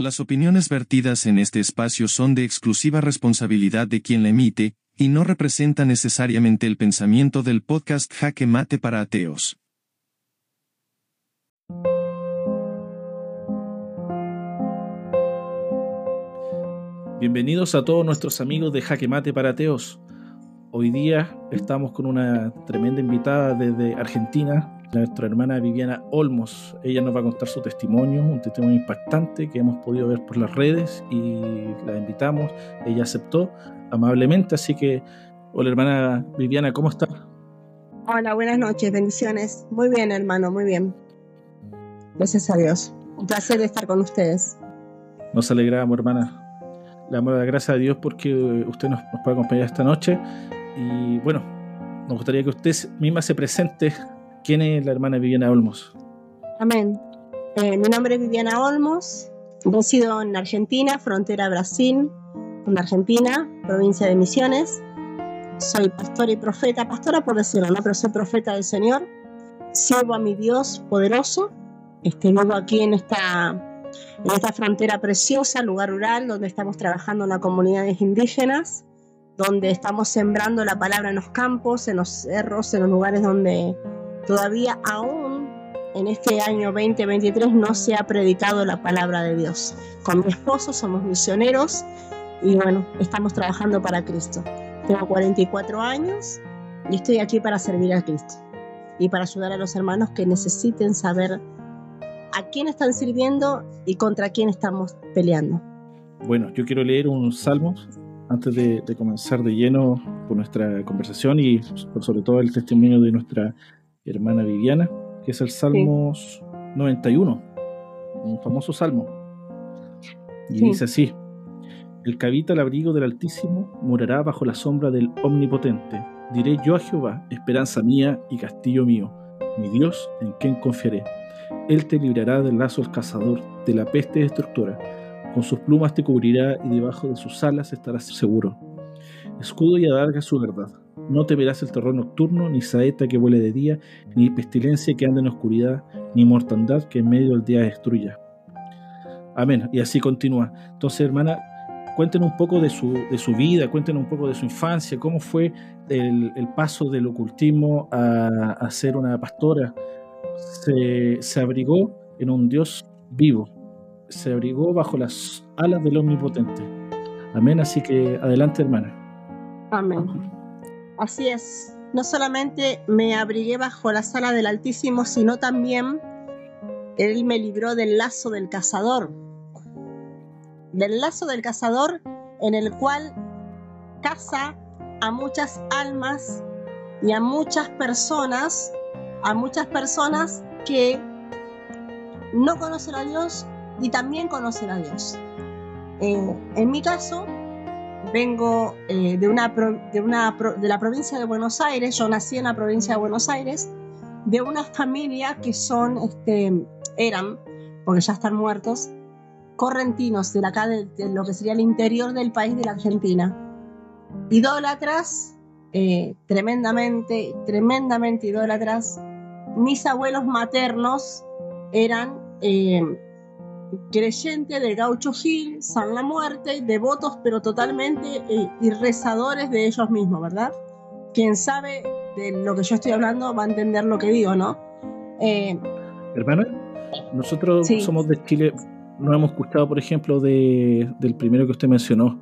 Las opiniones vertidas en este espacio son de exclusiva responsabilidad de quien la emite, y no representa necesariamente el pensamiento del podcast Jaque Mate para Ateos. Bienvenidos a todos nuestros amigos de Jaque Mate para Ateos. Hoy día estamos con una tremenda invitada desde Argentina, nuestra hermana Viviana Olmos. Ella nos va a contar su testimonio, un testimonio impactante que hemos podido ver por las redes y la invitamos. Ella aceptó amablemente, así que, hola hermana Viviana, ¿cómo está? Hola, buenas noches, bendiciones. Muy bien, hermano, muy bien. Gracias a Dios. Un placer estar con ustedes. Nos alegramos, hermana. Le damos la gracias a Dios porque usted nos, nos puede acompañar esta noche. Y bueno, nos gustaría que usted misma se presente ¿Quién es la hermana Viviana Olmos? Amén. Eh, mi nombre es Viviana Olmos, resido en Argentina, frontera Brasil, en Argentina, provincia de Misiones. Soy pastora y profeta, pastora por decirlo, no, pero soy profeta del Señor. Sirvo a mi Dios poderoso. Este, vivo aquí en esta, en esta frontera preciosa, lugar rural, donde estamos trabajando en las comunidades indígenas, donde estamos sembrando la palabra en los campos, en los cerros, en los lugares donde todavía aún en este año 2023 no se ha predicado la palabra de Dios. Con mi esposo somos misioneros y bueno, estamos trabajando para Cristo. Tengo 44 años y estoy aquí para servir a Cristo y para ayudar a los hermanos que necesiten saber a quién están sirviendo y contra quién estamos peleando. Bueno, yo quiero leer un salmo antes de, de comenzar de lleno con nuestra conversación y por sobre todo el testimonio de nuestra hermana Viviana, que es el Salmo 91, un famoso salmo. Y dice así, el que habita el abrigo del Altísimo morará bajo la sombra del Omnipotente. Diré yo a Jehová, esperanza mía y castillo mío, mi Dios en quien confiaré. Él te librará del lazo del cazador, de la peste destructora. Con sus plumas te cubrirá y debajo de sus alas estarás seguro. Escudo y adarga su verdad no temerás el terror nocturno, ni saeta que vuele de día, ni pestilencia que anda en oscuridad, ni mortandad que en medio del día destruya. Amén. Y así continúa. Entonces, hermana, cuéntenos un poco de su, de su vida, cuéntenos un poco de su infancia, cómo fue el, paso del ocultismo a, ser una pastora. Se, se abrigó en un Dios vivo, se abrigó bajo las alas del Omnipotente. Amén. Así que adelante, hermana. Amén. Así es. No solamente me abrigué bajo la sala del Altísimo, sino también Él me libró del lazo del cazador. Del lazo del cazador en el cual caza a muchas almas y a muchas personas, a muchas personas que no conocen a Dios y también conocen a Dios. Eh, en mi caso, vengo eh, de, una, de, una, de la provincia de Buenos Aires, yo nací en la provincia de Buenos Aires, de una familia que son, este, eran, porque ya están muertos, correntinos de, acá de, lo que sería el interior del país de la Argentina. Idólatras, eh, tremendamente, tremendamente idólatras. Mis abuelos maternos eran eh, creyente del gaucho Gil, San la Muerte, devotos pero totalmente eh, y rezadores de ellos mismos, ¿verdad? Quien sabe de lo que yo estoy hablando va a entender lo que digo, ¿no? Eh, Hermana, nosotros somos de Chile, no hemos escuchado, por ejemplo, de, del primero que usted mencionó,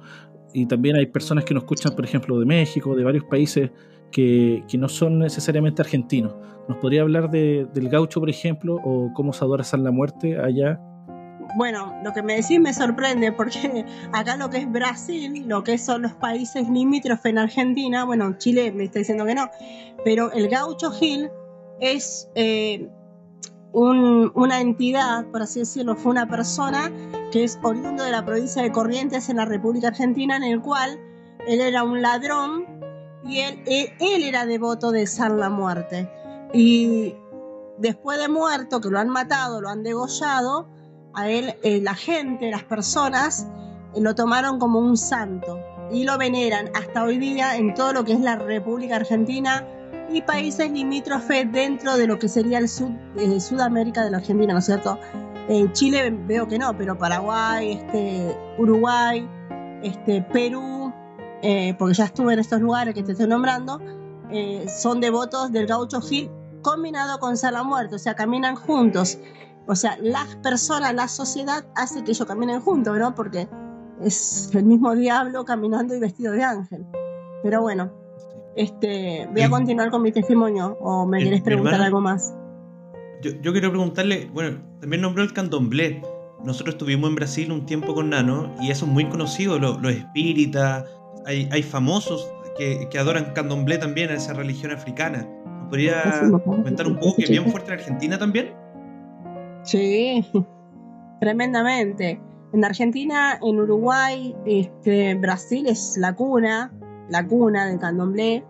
y también hay personas que nos escuchan, por ejemplo, de México, de varios países que, que no son necesariamente argentinos. ¿Nos podría hablar de, del gaucho, por ejemplo, o cómo se adora San la Muerte allá? Bueno, lo que me decís me sorprende porque acá lo que es Brasil, lo que son los países limítrofes en Argentina, bueno, Chile me está diciendo que no, pero el gaucho Gil es eh, una entidad, por así decirlo, fue una persona que es oriundo de la provincia de Corrientes en la República Argentina, en el cual él era un ladrón y él, él, él era devoto de San la Muerte. Y después de muerto, que lo han matado, lo han degollado, a él eh, la gente, las personas, eh, lo tomaron como un santo y lo veneran hasta hoy día en todo lo que es la República Argentina, y países limítrofes dentro de lo que sería el eh, Sudamérica de la Argentina, ¿no es cierto? En Chile veo que no, pero Paraguay, este, Uruguay, este, Perú, eh, porque ya estuve en estos lugares que te estoy nombrando, son devotos del gaucho Gil combinado con Sala Muerte, o sea, caminan juntos. O sea, las personas, la sociedad hace que ellos caminen juntos, ¿no? Porque es el mismo diablo caminando y vestido de ángel. Pero bueno, este, voy a continuar con mi testimonio o me quieres preguntar algo más. Yo, yo, quiero preguntarle, bueno, también nombró el candomblé. Nosotros estuvimos en Brasil un tiempo con Nano y eso es muy conocido, los, espíritas, hay, hay famosos que, que, adoran candomblé también, a esa religión africana. ¿Podría comentar un poco que es bien fuerte en Argentina también? Sí, tremendamente. En Argentina, en Uruguay, este, Brasil es la cuna, la cuna del candomblé.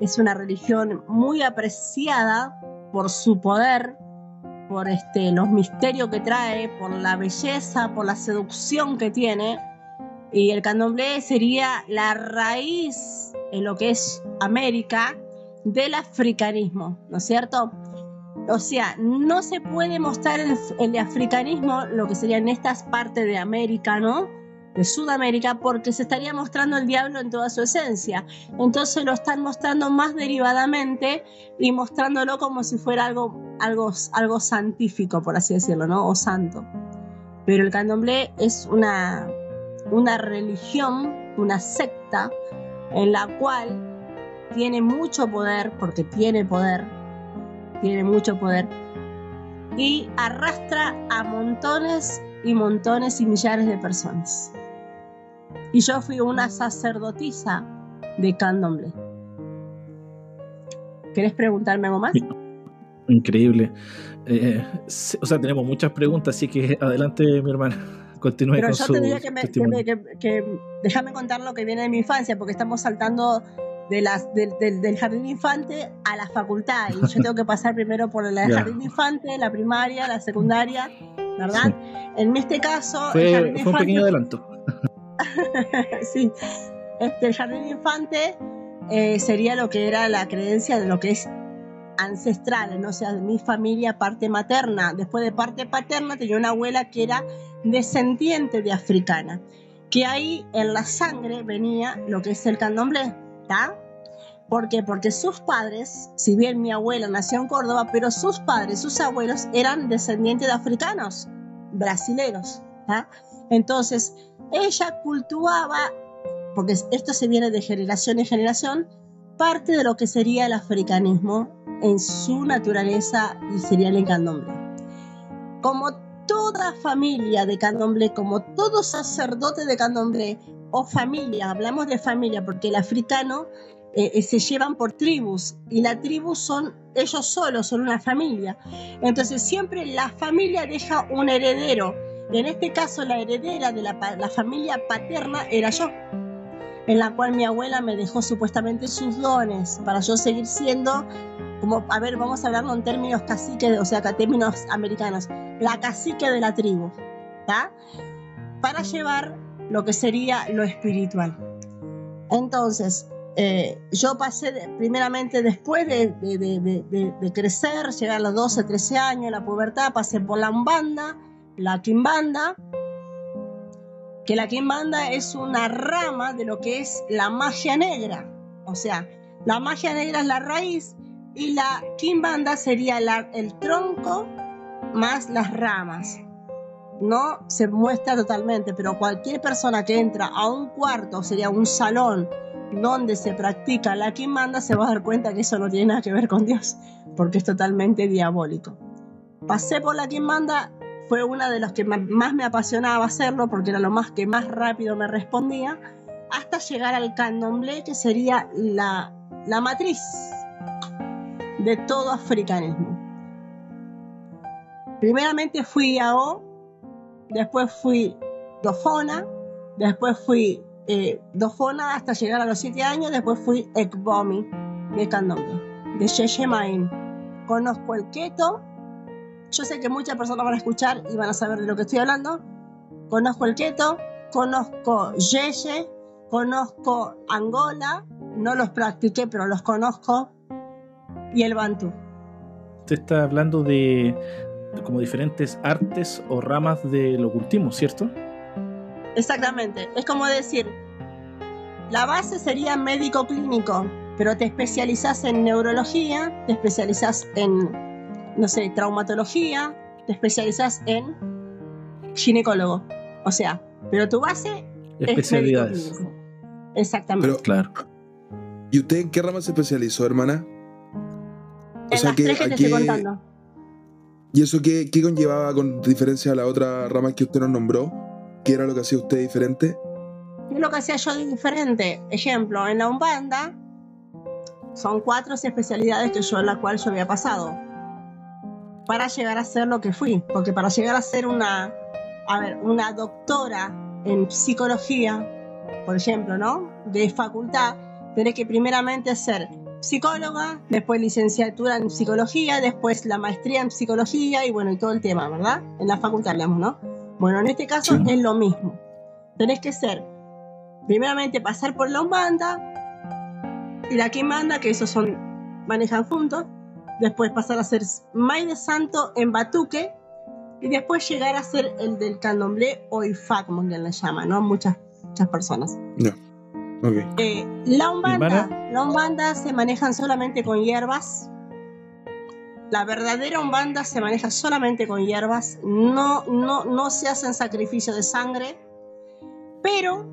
Es una religión muy apreciada por su poder, por este, los misterios que trae, por la belleza, por la seducción que tiene. Y el candomblé sería la raíz en lo que es América del africanismo, ¿no es cierto? O sea, no se puede mostrar el, africanismo, lo que sería en estas partes de América, ¿no? De Sudamérica, porque se estaría mostrando el diablo en toda su esencia. Entonces lo están mostrando más derivadamente y mostrándolo como si fuera algo, algo, algo santífico, por así decirlo, ¿no? O santo. Pero el candomblé es una, una religión, una secta, en la cual tiene mucho poder, porque tiene poder, tiene mucho poder y arrastra a montones y montones y millares de personas. Y yo fui una sacerdotisa de candomblé. ¿Querés preguntarme algo más? Increíble. Eh, o sea, tenemos muchas preguntas, así que adelante, mi hermana. Continúe Pero con yo su tendría que, que, déjame contar lo que viene de mi infancia, porque estamos saltando de las, del, jardín infante a la facultad. Y yo tengo que pasar primero por el jardín infante, la primaria, la secundaria, ¿verdad? En este caso. Fue, el jardín fue un pequeño adelanto. sí. Este, el jardín infante eh, sería lo que era la creencia de lo que es ancestral, ¿no? o sea, de mi familia parte materna. Después de parte paterna tenía una abuela que era descendiente de africana, que ahí en la sangre venía lo que es el candomblé ¿Por qué? Porque sus padres, si bien mi abuela nació en Córdoba, pero sus padres, sus abuelos eran descendientes de africanos, brasileros. Entonces, ella cultivaba, porque esto se viene de generación en generación, parte de lo que sería el africanismo en su naturaleza y sería el candomblé. Como toda familia de candomblé, como todo sacerdote de candomblé, o familia, hablamos de familia porque el africano eh, eh, se llevan por tribus y la tribu son ellos solos, son una familia. Entonces siempre la familia deja un heredero. En este caso la heredera de la, la familia paterna era yo, en la cual mi abuela me dejó supuestamente sus dones para yo seguir siendo como, a ver, vamos a hablarlo en términos cacique, o sea, términos americanos, la cacique de la tribu, ¿está? Para llevar lo que sería lo espiritual. Entonces, eh, yo pasé primeramente después de, crecer, llegar a los 12, 13 años, la pubertad, pasé por la umbanda, la quimbanda, que la quimbanda es una rama de lo que es la magia negra. O sea, la magia negra es la raíz y la quimbanda sería el tronco más las ramas no se muestra totalmente, pero cualquier persona que entra a un cuarto, sería un salón, donde se practica la quimbanda, se va a dar cuenta que eso no tiene nada que ver con Dios, porque es totalmente diabólico. Pasé por la quimbanda, fue una de las que más me apasionaba hacerlo, porque era lo más que más rápido me respondía, hasta llegar al candomblé, que sería la, la matriz de todo africanismo. Primeramente fui a O, después fui dofona, después fui eh, dofona hasta llegar a los 7 años, después fui ekbomi de candombe, de Sheshemaim. Conozco el keto, yo sé que muchas personas van a escuchar y van a saber de lo que estoy hablando. Conozco el keto, conozco Yeye, conozco Angola, no los practiqué, pero los conozco. y el Bantu. Usted está hablando de como diferentes artes o ramas del ocultismo, ¿cierto? Exactamente. Es como decir, la base sería médico clínico, pero te especializas en neurología, te especializas en, no sé, traumatología, te especializas en ginecólogo. O sea, pero tu base Especialidades. es médico clínico. Exactamente. Pero- Claro. ¿Y usted en qué rama se especializó, hermana? O en sea las que tres que te aquí- estoy contando. ¿Y eso qué, qué conllevaba con diferencia a la otra rama que usted nos nombró? ¿Qué era lo que hacía usted diferente? ¿Qué lo que hacía yo diferente? Ejemplo, en la Umbanda son cuatro especialidades que yo, la cual yo había pasado para llegar a ser lo que fui. Porque para llegar a ser una, a ver, una doctora en psicología, por ejemplo, ¿no? De facultad, tenés que primeramente ser psicóloga, después licenciatura en psicología, después la maestría en psicología y bueno, y todo el tema, ¿verdad? En la facultad hablamos, ¿no? Bueno, en este caso Sí. es lo mismo. Tenés que ser, primeramente pasar por la Umbanda y la Quimbanda, que esos son, manejan juntos, después pasar a ser May de Santo en Batuque y después llegar a ser el del candomblé o Ifá, como le llama, ¿no? Muchas, muchas personas. Eh, la Umbanda, la Umbanda se manejan solamente con hierbas. La verdadera Umbanda se maneja solamente con hierbas. No, no, no se hacen sacrificios de sangre. Pero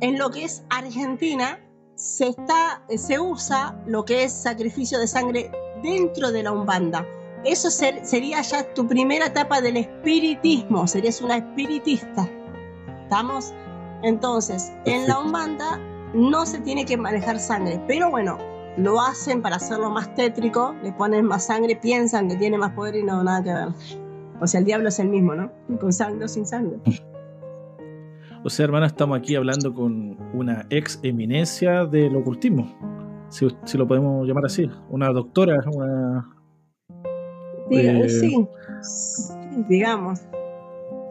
en lo que es Argentina se, está, se usa lo que es sacrificio de sangre dentro de la Umbanda. Eso ser- sería ya tu primera etapa del espiritismo. Serías una espiritista. ¿Estamos? Entonces, en la. Umbanda no se tiene que manejar sangre, pero bueno, lo hacen para hacerlo más tétrico, le ponen más sangre, piensan que tiene más poder y no nada que ver. O sea, el diablo es el mismo, ¿no? Con sangre o sin sangre. O sea, hermana, estamos aquí hablando con una ex eminencia del ocultismo. Si, si lo podemos llamar así. Una doctora, una. Eh, sí, digamos,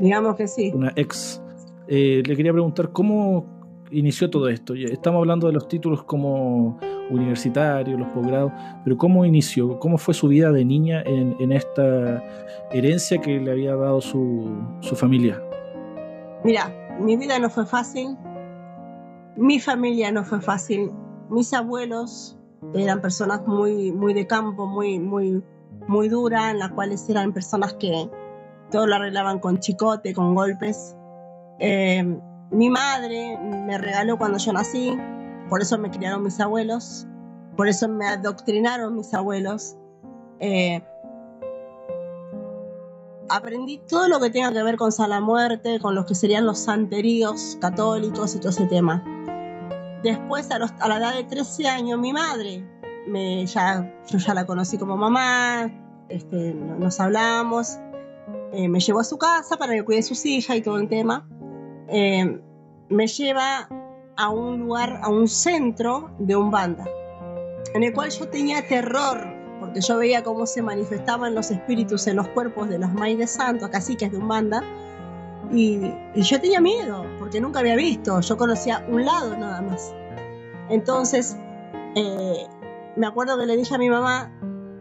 digamos que sí. una ex. Eh, le quería preguntar cómo inició todo esto. Estamos hablando de los títulos como universitarios, los posgrados, pero ¿cómo inició? ¿Cómo fue su vida de niña en, esta herencia que le había dado su, su familia? Mira, mi vida no fue fácil, mi familia no fue fácil, mis abuelos eran personas muy, muy de campo, muy, muy, muy duras, en las cuales eran personas que todo lo arreglaban con chicote, con golpes. Eh, mi madre me regaló cuando yo nací, por eso me criaron mis abuelos, por eso me adoctrinaron mis abuelos. Eh, aprendí todo lo que tenga que ver con Sala Muerte, con los que serían los santeríos católicos y todo ese tema. Después, a, la edad de 13 años, mi madre, me, ya, yo ya la conocí como mamá, este, nos hablamos, eh, me llevó a su casa para que cuide a sus hijas y todo el tema. Eh, me lleva a un lugar, a un centro de Umbanda, en el cual yo tenía terror, porque yo veía cómo se manifestaban los espíritus en los cuerpos de los maíz de santos, caciques de Umbanda, y, y yo tenía miedo, porque nunca había visto, yo conocía un lado nada más. Entonces, eh, me acuerdo que le dije a mi mamá,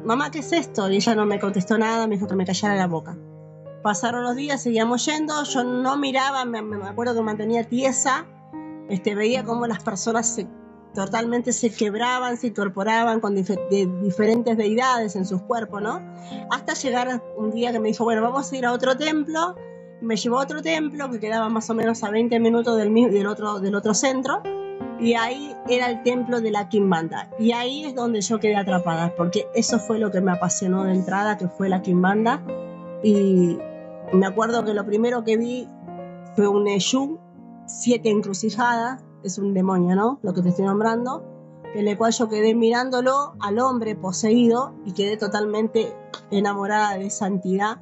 mamá, ¿qué es esto? Y ella no me contestó nada, me dijo que me callara la boca. Pasaron los días, seguíamos yendo, yo no miraba, me, me acuerdo que mantenía tiesa, este, veía cómo las personas se, totalmente se quebraban, se incorporaban con de diferentes deidades en sus cuerpos, ¿no? Hasta llegar un día que me dijo, bueno, vamos a ir a otro templo, me llevó a otro templo que quedaba más o menos a 20 minutos del, del, otro, del otro centro, y ahí era el templo de la Kimbanda. Y ahí es donde yo quedé atrapada, porque eso fue lo que me apasionó de entrada, que fue la Kimbanda. Y me acuerdo que lo primero que vi fue un Eshu, siete encrucijadas, es un demonio, ¿no? Lo que te estoy nombrando, en el cual yo quedé mirándolo al hombre poseído y quedé totalmente enamorada de esa entidad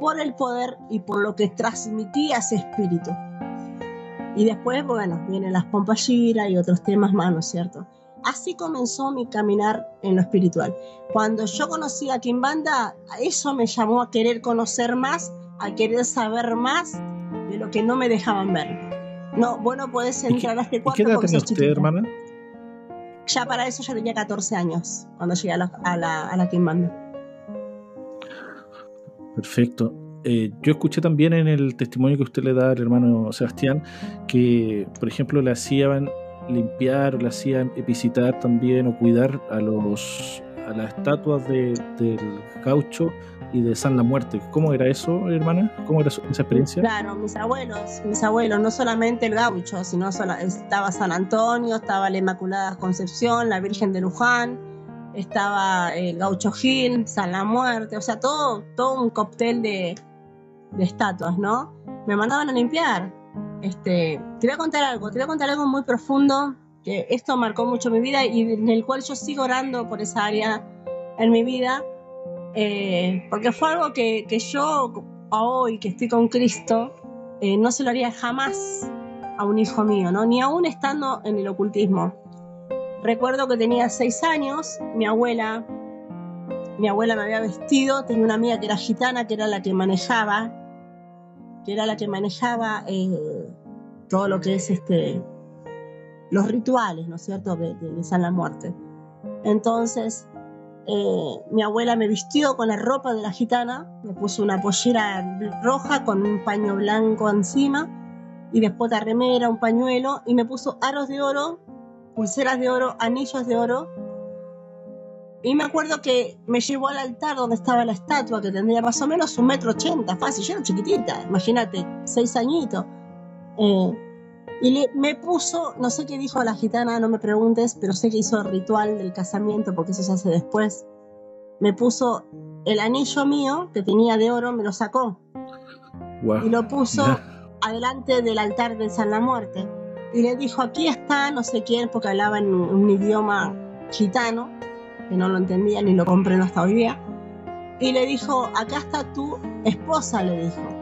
por el poder y por lo que transmitía ese espíritu. Y después, bueno, vienen las pompas gira y otros temas más, ¿no es cierto? Así comenzó mi caminar en lo espiritual. Cuando yo conocí a Kimbanda, eso me llamó a querer conocer más, a querer saber más de lo que no me dejaban ver. No, vos no podés ¿Y qué- entrar a este ¿Y cuarto qué edad porque tenía sos usted, hermana? ya para eso yo tenía 14 años cuando llegué a la, a la, a la Kimbanda. Perfecto. Eh, yo escuché también en el testimonio que usted le da al hermano Sebastián que, por ejemplo, le hacían limpiar o le hacían visitar también o cuidar a los a las estatuas de, del gaucho y de San la Muerte. ¿Cómo era eso, hermana? ¿Cómo era esa experiencia? Claro, mis abuelos, mis abuelos, no solamente el gaucho, sino estaba San Antonio, estaba la Inmaculada Concepción, la Virgen de Luján, estaba el gaucho Gil, San la Muerte, o sea, todo, todo un cóctel de, de estatuas, ¿no? Me mandaban a limpiar. Este, te voy a contar algo, te voy a contar algo muy profundo, que esto marcó mucho mi vida y en el cual yo sigo orando por esa área en mi vida, eh, porque fue algo que, que, yo hoy que estoy con Cristo, eh, no se lo haría jamás a un hijo mío, ¿no? Ni aún estando en el ocultismo. Recuerdo que tenía seis años, mi abuela, mi abuela me había vestido, tenía una amiga que era gitana, que era la que manejaba, que era la que manejaba eh, todo lo que es este, los rituales, ¿no es cierto?, de, de San la Muerte. Entonces, eh, mi abuela me vistió con la ropa de la gitana, me puso una pollera roja con un paño blanco encima y después la remera, un pañuelo y me puso aros de oro, pulseras de oro, anillos de oro. Y me acuerdo que me llevó al altar donde estaba la estatua, que tendría más o menos un metro ochenta, fácil, yo era chiquitita, imagínate, seis añitos. Eh, y me puso, no sé qué dijo la gitana, no me preguntes, pero sé que hizo el ritual del casamiento, porque eso se hace después. Me puso el anillo mío, que tenía de oro, me lo sacó. Y lo puso adelante del altar de San la Muerte. Y le dijo, aquí está, no sé quién, porque hablaba en un idioma gitano, que no lo entendía ni lo comprendo hasta hoy día. Y le dijo, acá está tu esposa, le dijo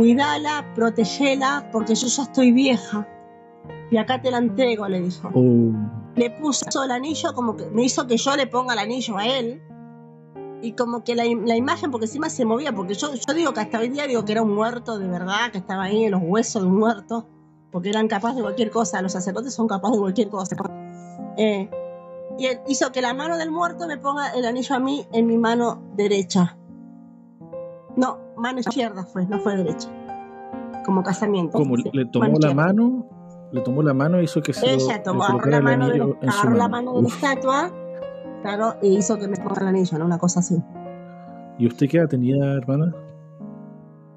cuídala, protegela, porque yo ya estoy vieja. Y acá te la entrego, le dijo. Oh. Le puso el anillo, como que me hizo que yo le ponga el anillo a él. Y como que la, la, imagen, porque encima se movía, porque yo, yo digo que hasta hoy día digo que era un muerto de verdad, que estaba ahí en los huesos de un muerto, porque eran capaces de cualquier cosa, los sacerdotes son capaces de cualquier cosa. Eh, y él hizo que la mano del muerto me ponga el anillo a mí en mi mano derecha. No, mano izquierda fue, no fue derecha. Como casamiento. Como le tomó la mano, le tomó la mano y hizo que se Ella tomó, agarró la mano, de, agarró la mano de la estatua, claro, y hizo que me ponga el anillo, ¿no? Una cosa así. ¿Y usted qué edad tenía, hermana?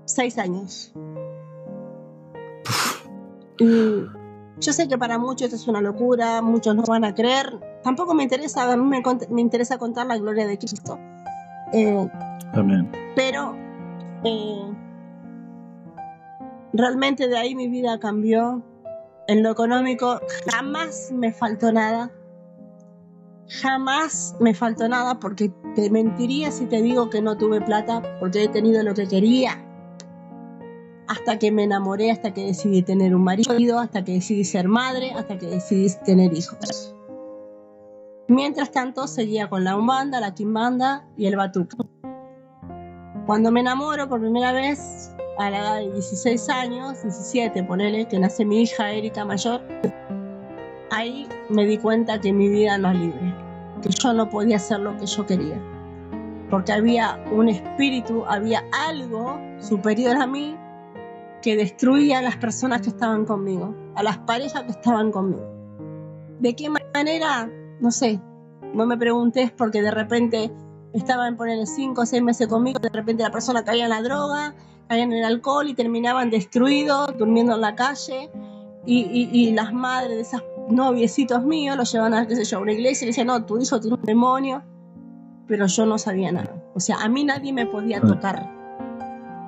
Seis años. y yo sé que para muchos esto es una locura, muchos no van a creer. Tampoco me interesa, a mí me, me interesa contar la gloria de Cristo. Eh, Amén. Pero eh, realmente de ahí mi vida cambió. En lo económico jamás me faltó nada. Jamás me faltó nada porque te mentiría si te digo que no tuve plata porque he tenido lo que quería. Hasta que me enamoré, hasta que decidí tener un marido, hasta que decidí ser madre, hasta que decidí tener hijos. Mientras tanto seguía con la umbanda, la quimbanda y el batuque. Cuando me enamoro por primera vez, a la edad de 16 años, 17, ponele, que nace mi hija Erika mayor, ahí me di cuenta que mi vida no es libre, que yo no podía hacer lo que yo quería, porque había un espíritu, había algo superior a mí que destruía a las personas que estaban conmigo, a las parejas que estaban conmigo. ¿De qué manera? No sé, no me preguntes porque de repente estaban ponerle 5 o 6 meses conmigo, de repente la persona caía en la droga, caía en el alcohol y terminaban destruidos, durmiendo en la calle. Y, y, y las madres de esos noviecitos míos los llevaban a, qué sé yo, a una iglesia y le decían, no, tu hijo tiene un demonio. Pero yo no sabía nada. O sea, a mí nadie me podía tocar.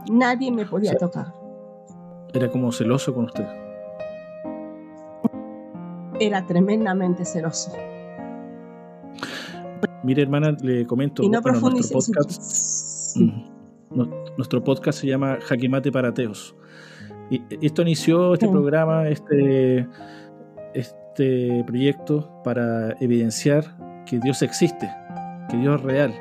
Nadie me podía o sea, tocar. Era como celoso con usted. Era tremendamente celoso. Mire, hermana, le comento. Y no bueno, nuestro podcast, sí. nuestro podcast se llama Jaquimate para Ateos. Y esto inició, este sí. programa, este, este proyecto para evidenciar que Dios existe, que Dios es real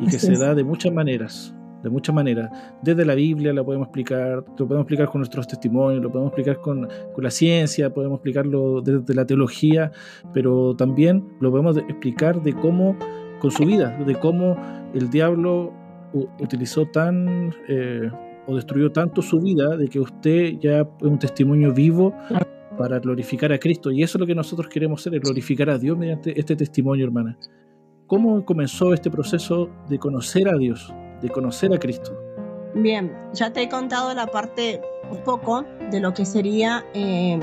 y que se da de muchas maneras. De muchas maneras. Desde la Biblia la podemos explicar, lo podemos explicar con nuestros testimonios, lo podemos explicar con, con la ciencia, podemos explicarlo desde la teología, pero también lo podemos explicar de cómo, con su vida, de cómo el diablo utilizó tan eh, o destruyó tanto su vida de que usted ya es un testimonio vivo para glorificar a Cristo. Y eso es lo que nosotros queremos hacer, es glorificar a Dios mediante este testimonio, hermana. ¿Cómo comenzó este proceso de conocer a Dios? De conocer a Cristo. Bien, ya te he contado la parte un poco de lo que sería, eh,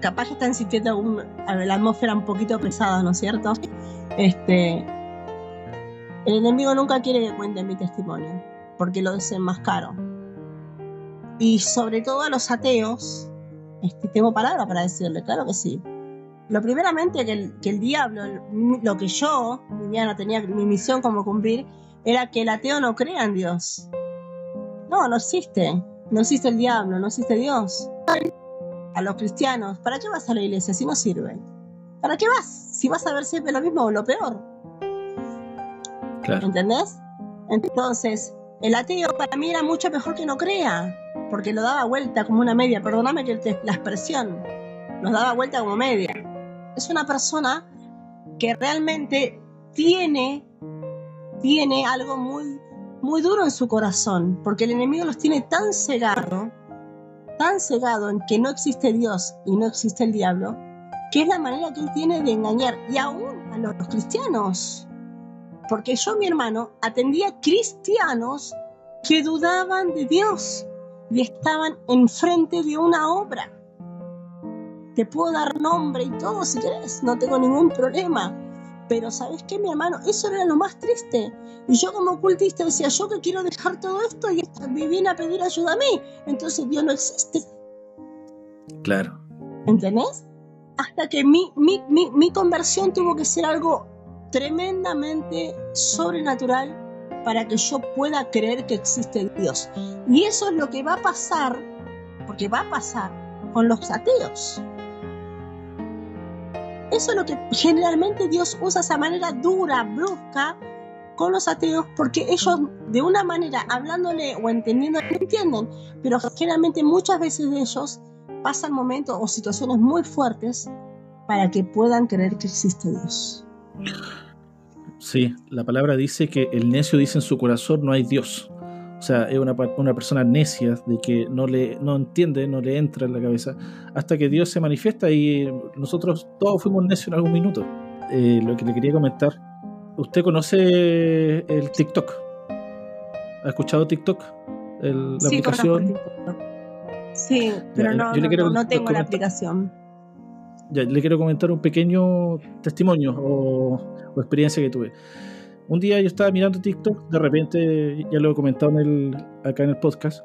capaz que están sintiendo un, la atmósfera un poquito pesada, ¿no es cierto? Este, el enemigo nunca quiere que cuente mi testimonio, porque lo desenmascaro. Y sobre todo a los ateos, este, tengo palabra para decirle, claro que sí. Lo primeramente que el, que el diablo, lo que yo, Viviana, tenía mi misión como cumplir, era que el ateo no crea en Dios. No, no existe. No existe el diablo, no existe Dios. A los cristianos, ¿para qué vas a la iglesia si no sirve? ¿Para qué vas? Si vas a ver siempre lo mismo o lo peor. ¿Entendés? Entonces, el ateo para mí era mucho mejor que no crea, porque lo daba vuelta como una media. Perdóname que la expresión, nos daba vuelta como media. Es una persona que realmente tiene tiene algo muy, muy duro en su corazón, porque el enemigo los tiene tan cegado, tan cegado en que no existe Dios y no existe el diablo, que es la manera que él tiene de engañar, y aún a los cristianos. Porque yo, mi hermano, atendía cristianos que dudaban de Dios y estaban enfrente de una obra. Te puedo dar nombre y todo si querés, no tengo ningún problema. Pero ¿sabes qué, mi hermano? Eso era lo más triste. Y yo como ocultista decía, yo que quiero dejar todo esto y me viene a pedir ayuda a mí. Entonces Dios no existe. Claro. ¿Entendés? Hasta que mi, mi, mi, mi conversión tuvo que ser algo tremendamente sobrenatural para que yo pueda creer que existe Dios. Y eso es lo que va a pasar, porque va a pasar con los ateos. Eso es lo que generalmente Dios usa esa manera dura, brusca, con los ateos, porque ellos de una manera, hablándole o entendiendo, no entienden, pero generalmente muchas veces de ellos pasan momentos o situaciones muy fuertes para que puedan creer que existe Dios. Sí, la palabra dice que el necio dice en su corazón no hay Dios. O sea, es una, una, persona necia de que no le no entiende, no le entra en la cabeza, hasta que Dios se manifiesta y nosotros todos fuimos necios en algún minuto. Eh, lo que le quería comentar, ¿usted conoce el TikTok? ¿Ha escuchado TikTok? El, la aplicación. Sí, pero no, no, tengo la aplicación. Ya, le quiero comentar un pequeño testimonio o, o experiencia que tuve. Un día yo estaba mirando TikTok, de repente, ya lo he comentado en el, acá en el podcast,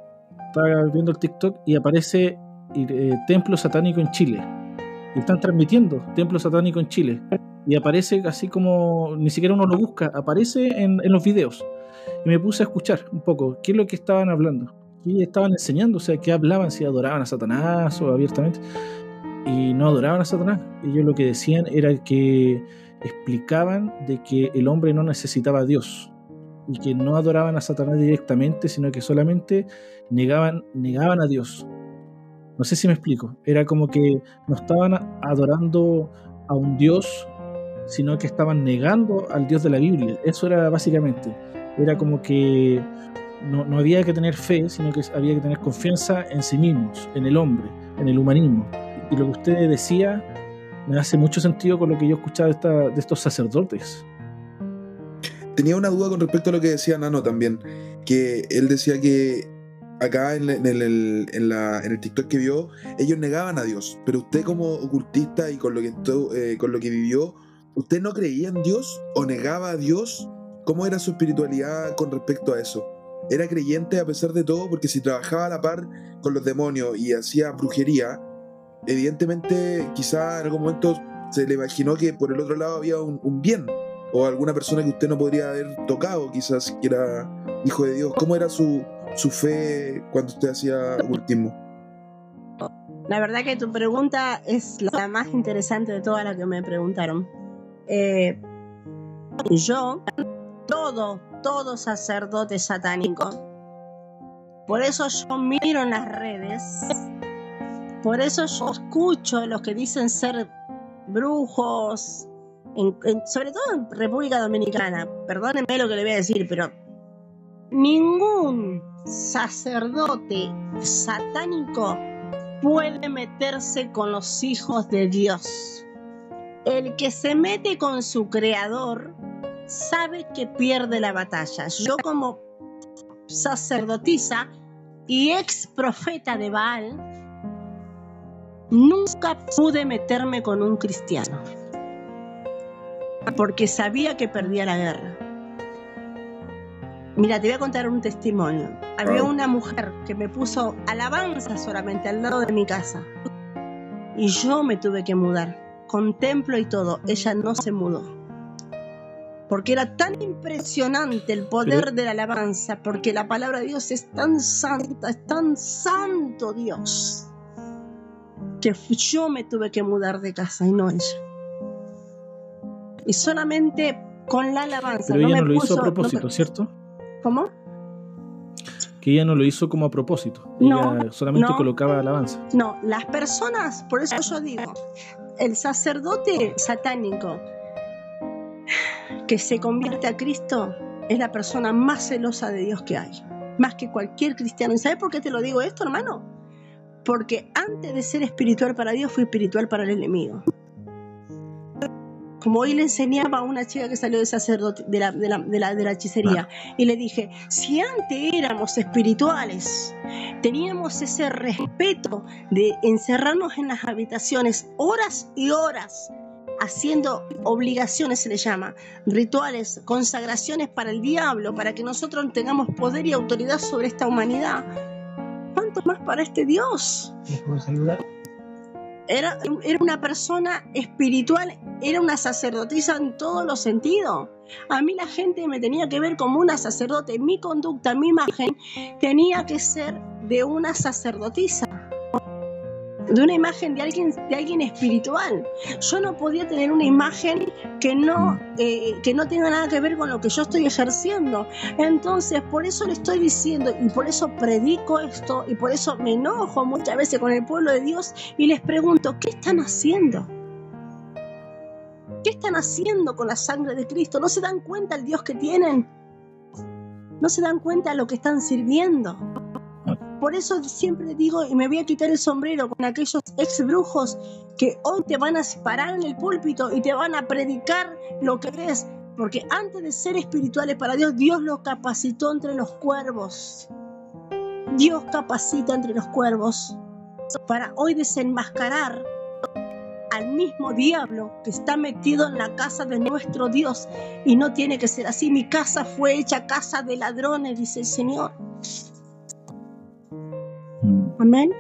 estaba viendo el TikTok y aparece eh, Templo Satánico en Chile. Y están transmitiendo Templo Satánico en Chile. Y aparece así como, ni siquiera uno lo busca, aparece en, los videos. Y me puse a escuchar un poco qué es lo que estaban hablando. ¿Qué estaban enseñando? O sea, qué hablaban, si adoraban a Satanás o abiertamente. Y no adoraban a Satanás. Ellos lo que decían era que explicaban de que el hombre no necesitaba a Dios y que no adoraban a Satanás directamente, sino que solamente negaban, negaban a Dios. No sé si me explico. Era como que no estaban adorando a un Dios, sino que estaban negando al Dios de la Biblia. Eso era básicamente. Era como que no, no había que tener fe, sino que había que tener confianza en sí mismos, en el hombre, en el humanismo. Y lo que usted decía me hace mucho sentido con lo que yo escuchaba de, de estos sacerdotes. Tenía una duda con respecto a lo que decía Nano también, que él decía que acá en, el, en, la, en el TikTok que vio, ellos negaban a Dios, pero usted como ocultista y con lo que, eh, con lo que vivió, ¿usted no creía en Dios o negaba a Dios? ¿Cómo era su espiritualidad con respecto a eso? ¿Era creyente a pesar de todo? Porque si trabajaba a la par con los demonios y hacía brujería, evidentemente quizá en algún momento se le imaginó que por el otro lado había un, bien o alguna persona que usted no podría haber tocado, quizás que era hijo de Dios. ¿Cómo era su, su fe cuando usted hacía ocultismo? La verdad que tu pregunta es la más interesante de todas las que me preguntaron. Eh, yo, todo todo sacerdote satánico. Por eso yo miro en las redes, por eso yo escucho a los que dicen ser brujos, sobre todo en República Dominicana. Perdónenme lo que le voy a decir, pero ningún sacerdote satánico puede meterse con los hijos de Dios. El que se mete con su creador sabe que pierde la batalla. Yo como sacerdotisa y ex profeta de Baal, nunca pude meterme con un cristiano, porque sabía que perdía la guerra. Mira, te voy a contar un testimonio. Había una mujer que me puso alabanza solamente al lado de mi casa. Y yo me tuve que mudar, con templo y todo. Ella no se mudó. Porque era tan impresionante el poder de la alabanza, porque la palabra de Dios es tan santa, es tan santo Dios, que yo me tuve que mudar de casa y no ella. Y solamente con la alabanza. Pero ella no, lo hizo a propósito, ¿cierto? ¿Cómo? Que ella no lo hizo como a propósito. Ella solamente colocaba alabanza. No, las personas, por eso yo digo, el sacerdote satánico que se convierte a Cristo es la persona más celosa de Dios que hay. Más que cualquier cristiano. ¿Y sabes por qué te lo digo esto, hermano? Porque antes de ser espiritual para Dios, fui espiritual para el enemigo como hoy le enseñaba a una chica que salió de sacerdote de la, de la, de la, hechicería, y le dije, si antes éramos espirituales, teníamos ese respeto de encerrarnos en las habitaciones horas y horas, haciendo obligaciones, se le llama, rituales, consagraciones para el diablo, para que nosotros tengamos poder y autoridad sobre esta humanidad. ¿Cuánto más para este Dios? ¿Me puedes ayudar? Era, una persona espiritual, era una sacerdotisa en todos los sentidos. A mí la gente me tenía que ver como una sacerdote. Mi conducta, mi imagen tenía que ser de una sacerdotisa de una imagen de alguien, de alguien espiritual. Yo no podía tener una imagen que no, eh, que no tenga nada que ver con lo que yo estoy ejerciendo. Entonces, por eso le estoy diciendo y por eso predico esto y por eso me enojo muchas veces con el pueblo de Dios y les pregunto, ¿qué están haciendo? ¿Qué están haciendo con la sangre de Cristo? ¿No se dan cuenta el Dios que tienen? ¿No se dan cuenta de lo que están sirviendo? Por eso siempre digo, y me voy a quitar el sombrero con aquellos ex brujos que hoy te van a parar en el púlpito y te van a predicar lo que es. Porque antes de ser espirituales para Dios, Dios los capacitó entre los cuervos. Dios capacita entre los cuervos para hoy desenmascarar al mismo diablo que está metido en la casa de nuestro Dios. Y no tiene que ser así. Mi casa fue hecha casa de ladrones, dice el Señor. Amén.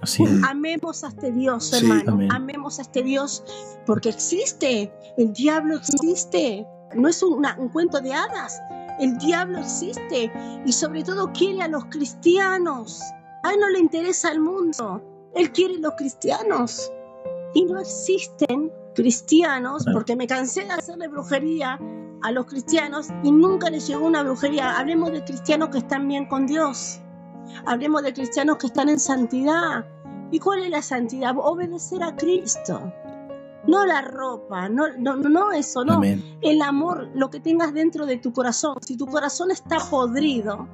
Así Amemos a este Dios, hermano. Amemos a este Dios porque existe. El diablo existe. No es un cuento de hadas. El diablo existe y sobre todo quiere a los cristianos. A él no le interesa el mundo. Él quiere los cristianos. Y no existen cristianos porque me cansé de hacerle brujería a los cristianos y nunca les llegó una brujería. Hablemos de cristianos que están bien con Dios. Hablemos de cristianos que están en santidad. ¿Y cuál es la santidad? Obedecer a Cristo. No la ropa, no, no, no eso, no. El amor, lo que tengas dentro de tu corazón. Si tu corazón está podrido,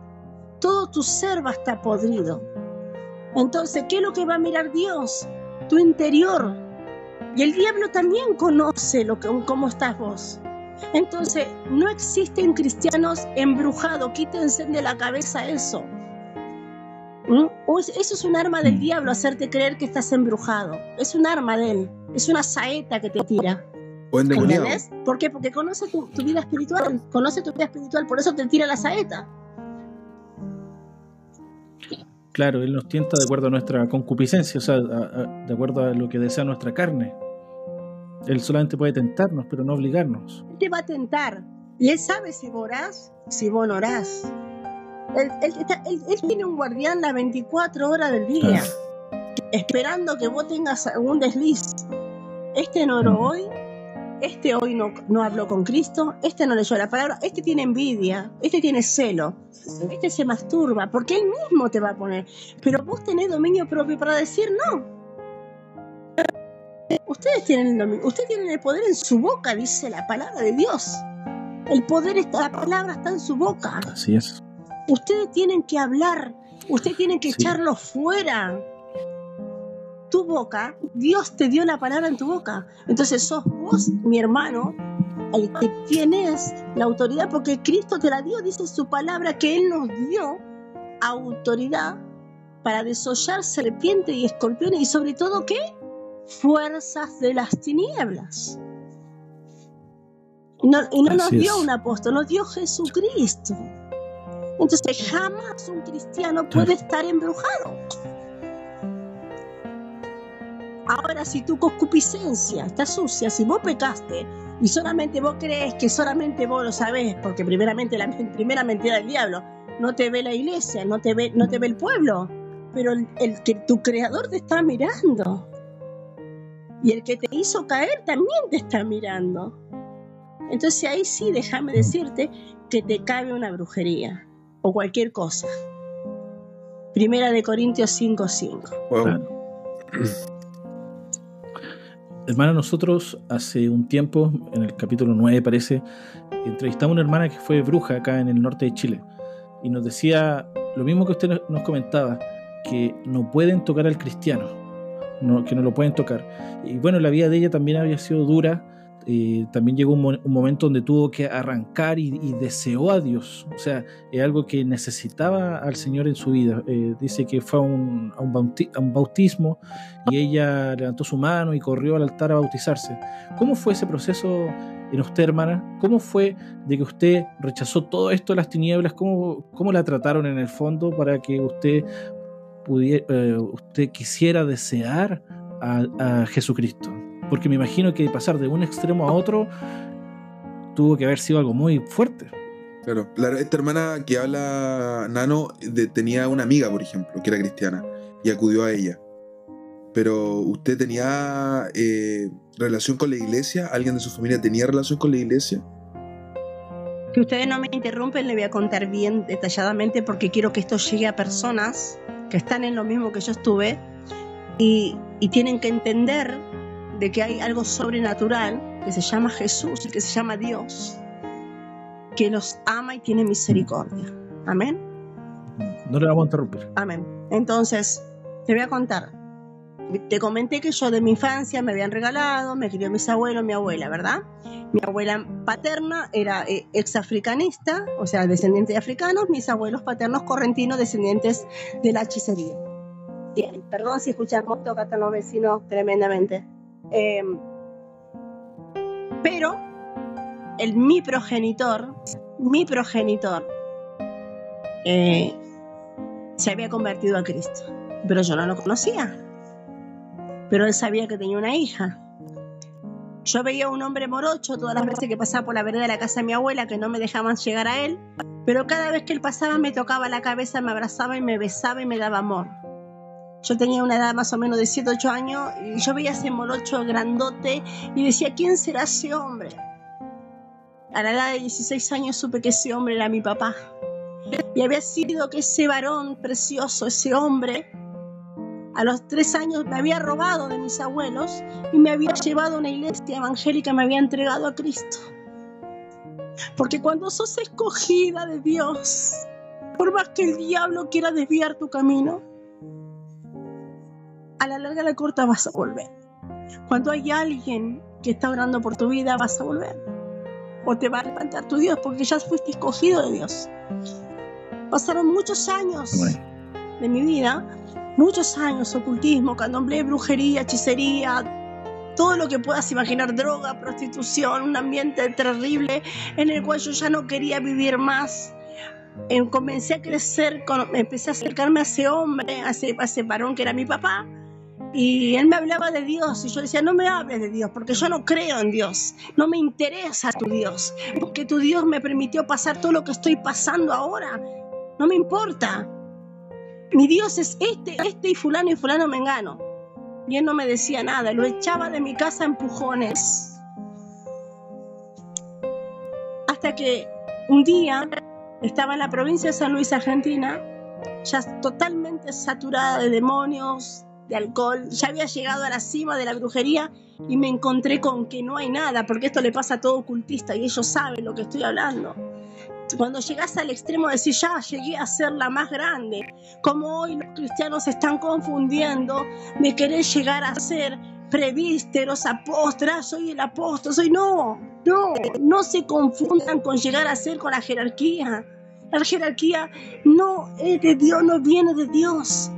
todo tu ser va a estar podrido. Entonces, ¿qué es lo que va a mirar Dios? Tu interior. Y el diablo también conoce lo que, cómo estás vos. Entonces, no existen cristianos embrujados. Quítense de la cabeza eso. Eso es un arma del mm. diablo, hacerte creer que estás embrujado. Es un arma de él. Es una saeta que te tira. ¿Entendés? ¿Por qué? Porque conoce tu, vida espiritual. Conoce tu vida espiritual, por eso te tira la saeta. Claro, él nos tienta de acuerdo a nuestra concupiscencia, o sea, de acuerdo a lo que desea nuestra carne. Él solamente puede tentarnos, pero no obligarnos. Él te va a tentar. Y él sabe si orás, si vos no orás. Él, tiene un guardián las 24 horas del día, esperando que vos tengas algún desliz. Este no oró hoy, este hoy no, no habló con Cristo, este no leyó la palabra, este tiene envidia, este tiene celo, este se masturba, porque él mismo te va a poner. Pero vos tenés dominio propio para decir no. Ustedes tienen el dominio, ustedes tienen el poder en su boca, dice la palabra de Dios. El poder está, la palabra está en su boca. Así es. Ustedes tienen que hablar, ustedes tienen que Sí. echarlo fuera. Tu boca, Dios te dio la palabra en tu boca. Entonces sos vos, mi hermano, el que tienes la autoridad, porque Cristo te la dio, dice su palabra, que Él nos dio autoridad para desollar serpientes y escorpiones y sobre todo, ¿qué? Fuerzas de las tinieblas. Y no, y no nos dio es. un apóstol, nos dio Jesucristo. Entonces jamás un cristiano puede estar embrujado. Ahora, si tu concupiscencia está sucia, si vos pecaste y solamente vos crees que solamente vos lo sabés, porque primeramente la primera mentira del diablo, no te ve la iglesia, no te ve, no te ve el pueblo, pero el, el que tu creador te está mirando. Y el que te hizo caer también te está mirando. Entonces ahí sí, déjame decirte que te cabe una brujería o cualquier cosa. Primera de Corintios 5:5. Wow. Claro. Hermana, nosotros hace un tiempo, en el capítulo 9 parece, entrevistamos a una hermana que fue bruja acá en el norte de Chile y nos decía lo mismo que usted nos comentaba, que no pueden tocar al cristiano, no- que no lo pueden tocar. Y bueno, la vida de ella también había sido dura, eh, también llegó un, mo- un momento donde tuvo que arrancar y, y deseó a Dios, o sea, es algo que necesitaba al Señor en su vida. Eh, dice que fue a un, a un a un bautismo y ella levantó su mano y corrió al altar a bautizarse. ¿Cómo fue ese proceso en usted, hermana? ¿Cómo fue de que usted rechazó todo esto de las tinieblas? ¿Cómo, cómo la trataron en el fondo para que usted pudiera, eh, usted quisiera desear a, a Jesucristo? Porque me imagino que pasar de un extremo a otro tuvo que haber sido algo muy fuerte. Claro, claro, esta hermana que habla Nano de- tenía una amiga, por ejemplo, que era cristiana y acudió a ella. Pero usted tenía eh, relación con la iglesia, alguien de su familia tenía relación con la iglesia. Que ustedes no me interrumpen, le voy a contar bien detalladamente porque quiero que esto llegue a personas que están en lo mismo que yo estuve y, y tienen que entender de que hay algo sobrenatural que se llama Jesús y que se llama Dios, que los ama y tiene misericordia. Amén. No le vamos a interrumpir. Amén. Entonces, te voy a contar. Te comenté que yo de mi infancia me habían regalado, me crió mis abuelos, mi abuela, ¿verdad? Mi abuela paterna era eh, exafricanista, o sea, descendiente de africanos, mis abuelos paternos correntinos, descendientes de la hechicería. Bien, perdón si escuchamos, toca a los vecinos tremendamente. Eh, pero el, mi progenitor, mi progenitor, eh, se había convertido a Cristo, pero yo no lo conocía. Pero él sabía que tenía una hija. Yo veía a un hombre morocho todas las veces que pasaba por la vereda de la casa de mi abuela, que no me dejaban llegar a él, pero cada vez que él pasaba me tocaba la cabeza, me abrazaba y me besaba y me daba amor. Yo tenía una edad más o menos de 7, 8 años y yo veía ese morocho grandote y decía, ¿quién será ese hombre? A la edad de 16 años supe que ese hombre era mi papá. Y había sido que ese varón precioso, ese hombre, a los tres años me había robado de mis abuelos y me había llevado a una iglesia evangélica, me había entregado a Cristo. Porque cuando sos escogida de Dios, por más que el diablo quiera desviar tu camino, a la larga a la corta vas a volver. Cuando hay alguien que está orando por tu vida, vas a volver. O te va a levantar tu Dios, porque ya fuiste escogido de Dios. Pasaron muchos años de mi vida, muchos años, ocultismo, candomblé, brujería, hechicería, todo lo que puedas imaginar, droga, prostitución, un ambiente terrible en el cual yo ya no quería vivir más. Em, comencé a crecer, con- empecé a acercarme a ese hombre, a ese, a ese varón que era mi papá, y él me hablaba de Dios, y yo decía, no me hables de Dios, porque yo no creo en Dios, no me interesa tu Dios, porque tu Dios me permitió pasar todo lo que estoy pasando ahora, no me importa. Mi Dios es este, este y fulano y fulano mengano. Y él no me decía nada, lo echaba de mi casa a empujones. Hasta que un día estaba en la provincia de San Luis, Argentina, ya totalmente saturada de demonios, alcohol, ya había llegado a la cima de la brujería y me encontré con que no hay nada, porque esto le pasa a todo ocultista y ellos saben lo que estoy hablando. Cuando llegas al extremo de decir, ya llegué a ser la más grande, como hoy los cristianos están confundiendo de querer llegar a ser prevísteros, apóstoles, soy el apóstol, soy no, no, no se confundan con llegar a ser con la jerarquía. La jerarquía no es de Dios, no viene de Dios.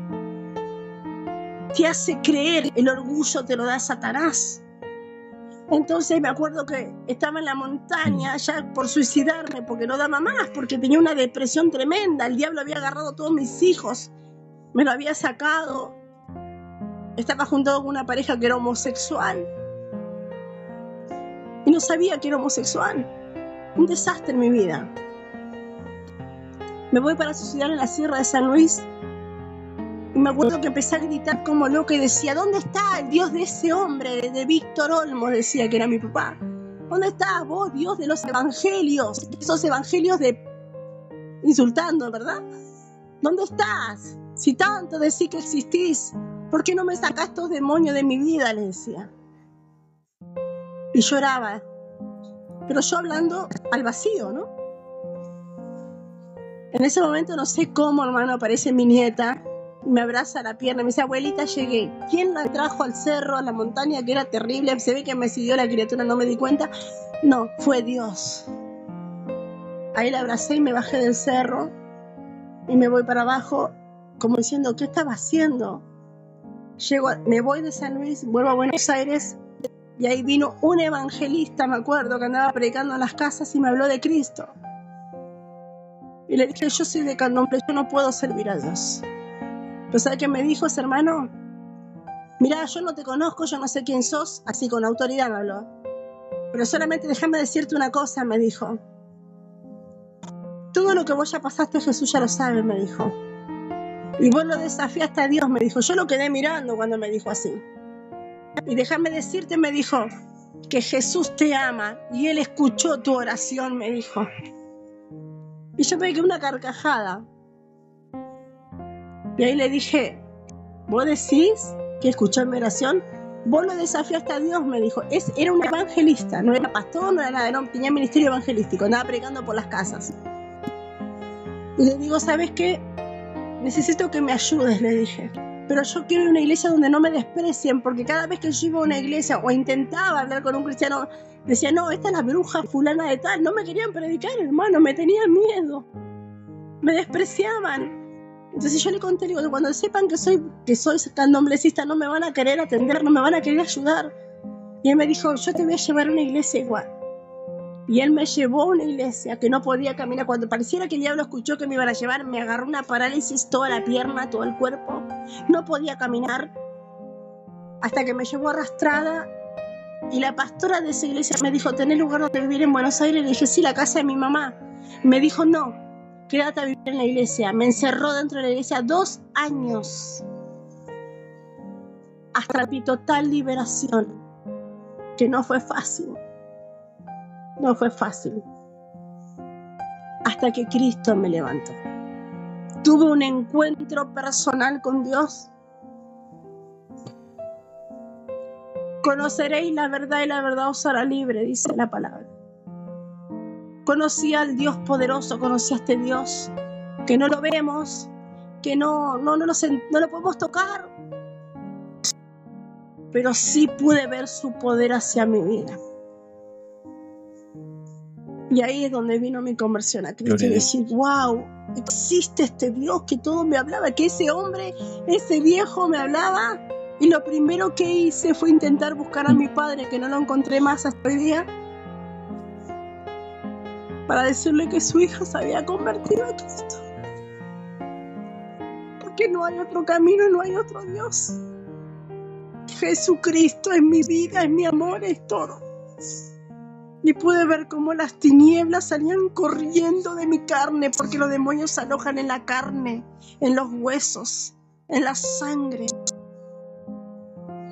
Te hace creer, el orgullo te lo da Satanás. Entonces me acuerdo que estaba en la montaña ya por suicidarme porque no daba más, porque tenía una depresión tremenda. El diablo había agarrado a todos mis hijos, me lo había sacado. Estaba junto con una pareja que era homosexual. Y no sabía que era homosexual. Un desastre en mi vida. Me voy para suicidar en la Sierra de San Luis y me acuerdo que empecé a gritar como loco y decía, ¿dónde está el Dios de ese hombre, de Víctor Olmo? Decía que era mi papá. ¿Dónde estás vos, Dios de los evangelios? Esos evangelios de insultando, ¿verdad? ¿Dónde estás? Si tanto decís que existís, ¿por qué no me sacás estos demonios de mi vida? Le decía. Y lloraba. Pero yo hablando al vacío, ¿no? En ese momento no sé cómo, hermano, aparece mi nieta me abraza la pierna, me dice, abuelita, llegué. ¿Quién la trajo al cerro, a la montaña, que era terrible? Se ve que me siguió la criatura, no me di cuenta. No, fue Dios. Ahí la abracé y me bajé del cerro y me voy para abajo, como diciendo, ¿qué estaba haciendo? Llego, me voy de San Luis, vuelvo a Buenos Aires y ahí vino un evangelista, me acuerdo, que andaba predicando en las casas y me habló de Cristo. Y le dije, yo soy de candomblé, yo no puedo servir a Dios. Pero ¿sabe qué me dijo ese hermano? Mira, yo no te conozco, yo no sé quién sos, así con autoridad me habló. Pero solamente déjame decirte una cosa, me dijo. Todo lo que vos ya pasaste, Jesús ya lo sabe, me dijo. Y vos lo desafiaste a Dios, me dijo. Yo lo quedé mirando cuando me dijo así. Y déjame decirte, me dijo, que Jesús te ama y Él escuchó tu oración, me dijo. Y yo me quedé una carcajada. Y ahí le dije, ¿vos decís que escuchó mi oración? Vos lo desafiaste a Dios, me dijo. Es, era un evangelista, no era pastor, no era nada, no, tenía ministerio evangelístico, andaba predicando por las casas. Y le digo, ¿sabes qué? Necesito que me ayudes, le dije. Pero yo quiero una iglesia donde no me desprecien, porque cada vez que yo iba a una iglesia o intentaba hablar con un cristiano, decía, no, esta es la bruja fulana de tal. No me querían predicar, hermano, me tenían miedo. Me despreciaban. Entonces yo le conté, digo, cuando sepan que soy, que soy candomblesista no me van a querer atender, no me van a querer ayudar. Y él me dijo, yo te voy a llevar a una iglesia igual. Y él me llevó a una iglesia que no podía caminar. Cuando pareciera que el diablo escuchó que me iban a llevar, me agarró una parálisis toda la pierna, todo el cuerpo. No podía caminar. Hasta que me llevó arrastrada. Y la pastora de esa iglesia me dijo, ¿tenés lugar donde vivir en Buenos Aires? Le dije, sí, la casa de mi mamá. Me dijo, no, quédate a vivir en la iglesia. Me encerró dentro de la iglesia dos años. Hasta mi total liberación. Que no fue fácil. No fue fácil. Hasta que Cristo me levantó. Tuve un encuentro personal con Dios. Conoceréis la verdad y la verdad os hará libre, dice la palabra. Conocí al Dios poderoso, conocí a este Dios que no lo vemos, que no, no, no, no lo podemos tocar, pero sí pude ver su poder hacia mi vida. Y ahí es donde vino mi conversión a Cristo y decir, wow, existe este Dios que todo me hablaba, que ese hombre, ese viejo me hablaba. Y lo primero que hice fue intentar buscar a mi padre, que no lo encontré más hasta hoy día para decirle que su hija se había convertido a Cristo. Porque no hay otro camino, no hay otro Dios. Jesucristo es mi vida, es mi amor, es todo. Y pude ver cómo las tinieblas salían corriendo de mi carne, porque los demonios se alojan en la carne, en los huesos, en la sangre.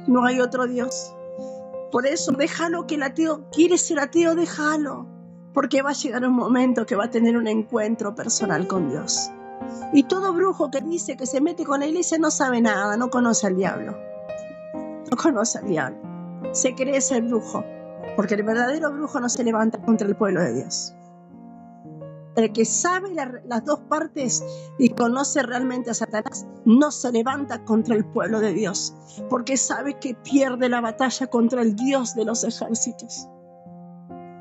No hay otro Dios. Por eso déjalo que el ateo quiere ser ateo, déjalo Porque va a llegar un momento que va a tener un encuentro personal con Dios. Y todo brujo que dice que se mete con la iglesia no sabe nada, no conoce al diablo. No conoce al diablo. Se cree ser brujo. Porque el verdadero brujo no se levanta contra el pueblo de Dios. El que sabe las dos partes y conoce realmente a Satanás no se levanta contra el pueblo de Dios, porque sabe que pierde la batalla contra el Dios de los ejércitos.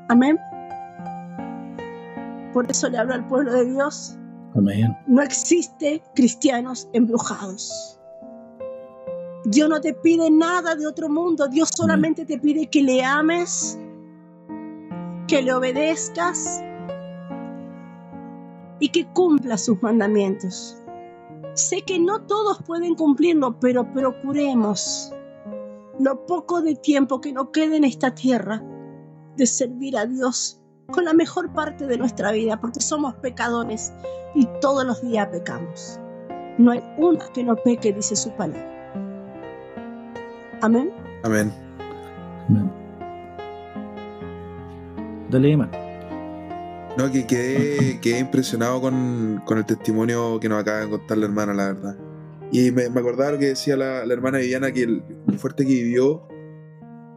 Amén. Por eso le hablo al pueblo de Dios. Amén. No existe cristianos embrujados. Dios no te pide nada de otro mundo. Dios solamente te pide que le ames, que le obedezcas y que cumpla sus mandamientos. Sé que no todos pueden cumplirlo, pero procuremos lo poco de tiempo que nos quede en esta tierra de servir a Dios con la mejor parte de nuestra vida, porque somos pecadores y todos los días pecamos. No hay uno que no peque, dice su palabra. Amén. Amén. Amén. Dale, Emma. No, que quedé, quedé impresionado con, con, el testimonio que nos acaba de contar la hermana, la verdad. Y me, me acordaba lo que decía la, la hermana Viviana, que el, fuerte que vivió,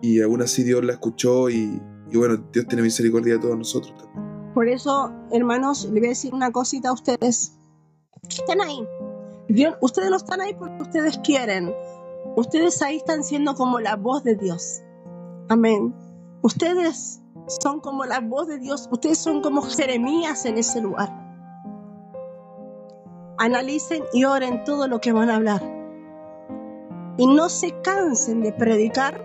y aún así Dios la escuchó, y, y, bueno, Dios tiene misericordia de todos nosotros también. Por eso, hermanos, le voy a decir una cosita a ustedes. Están ahí. Dios, ustedes no están ahí porque ustedes quieren. Ustedes ahí están siendo como la voz de Dios. Amén. Ustedes son como la voz de Dios. Ustedes son como Jeremías en ese lugar. Analicen y oren todo lo que van a hablar. Y no se cansen de predicar,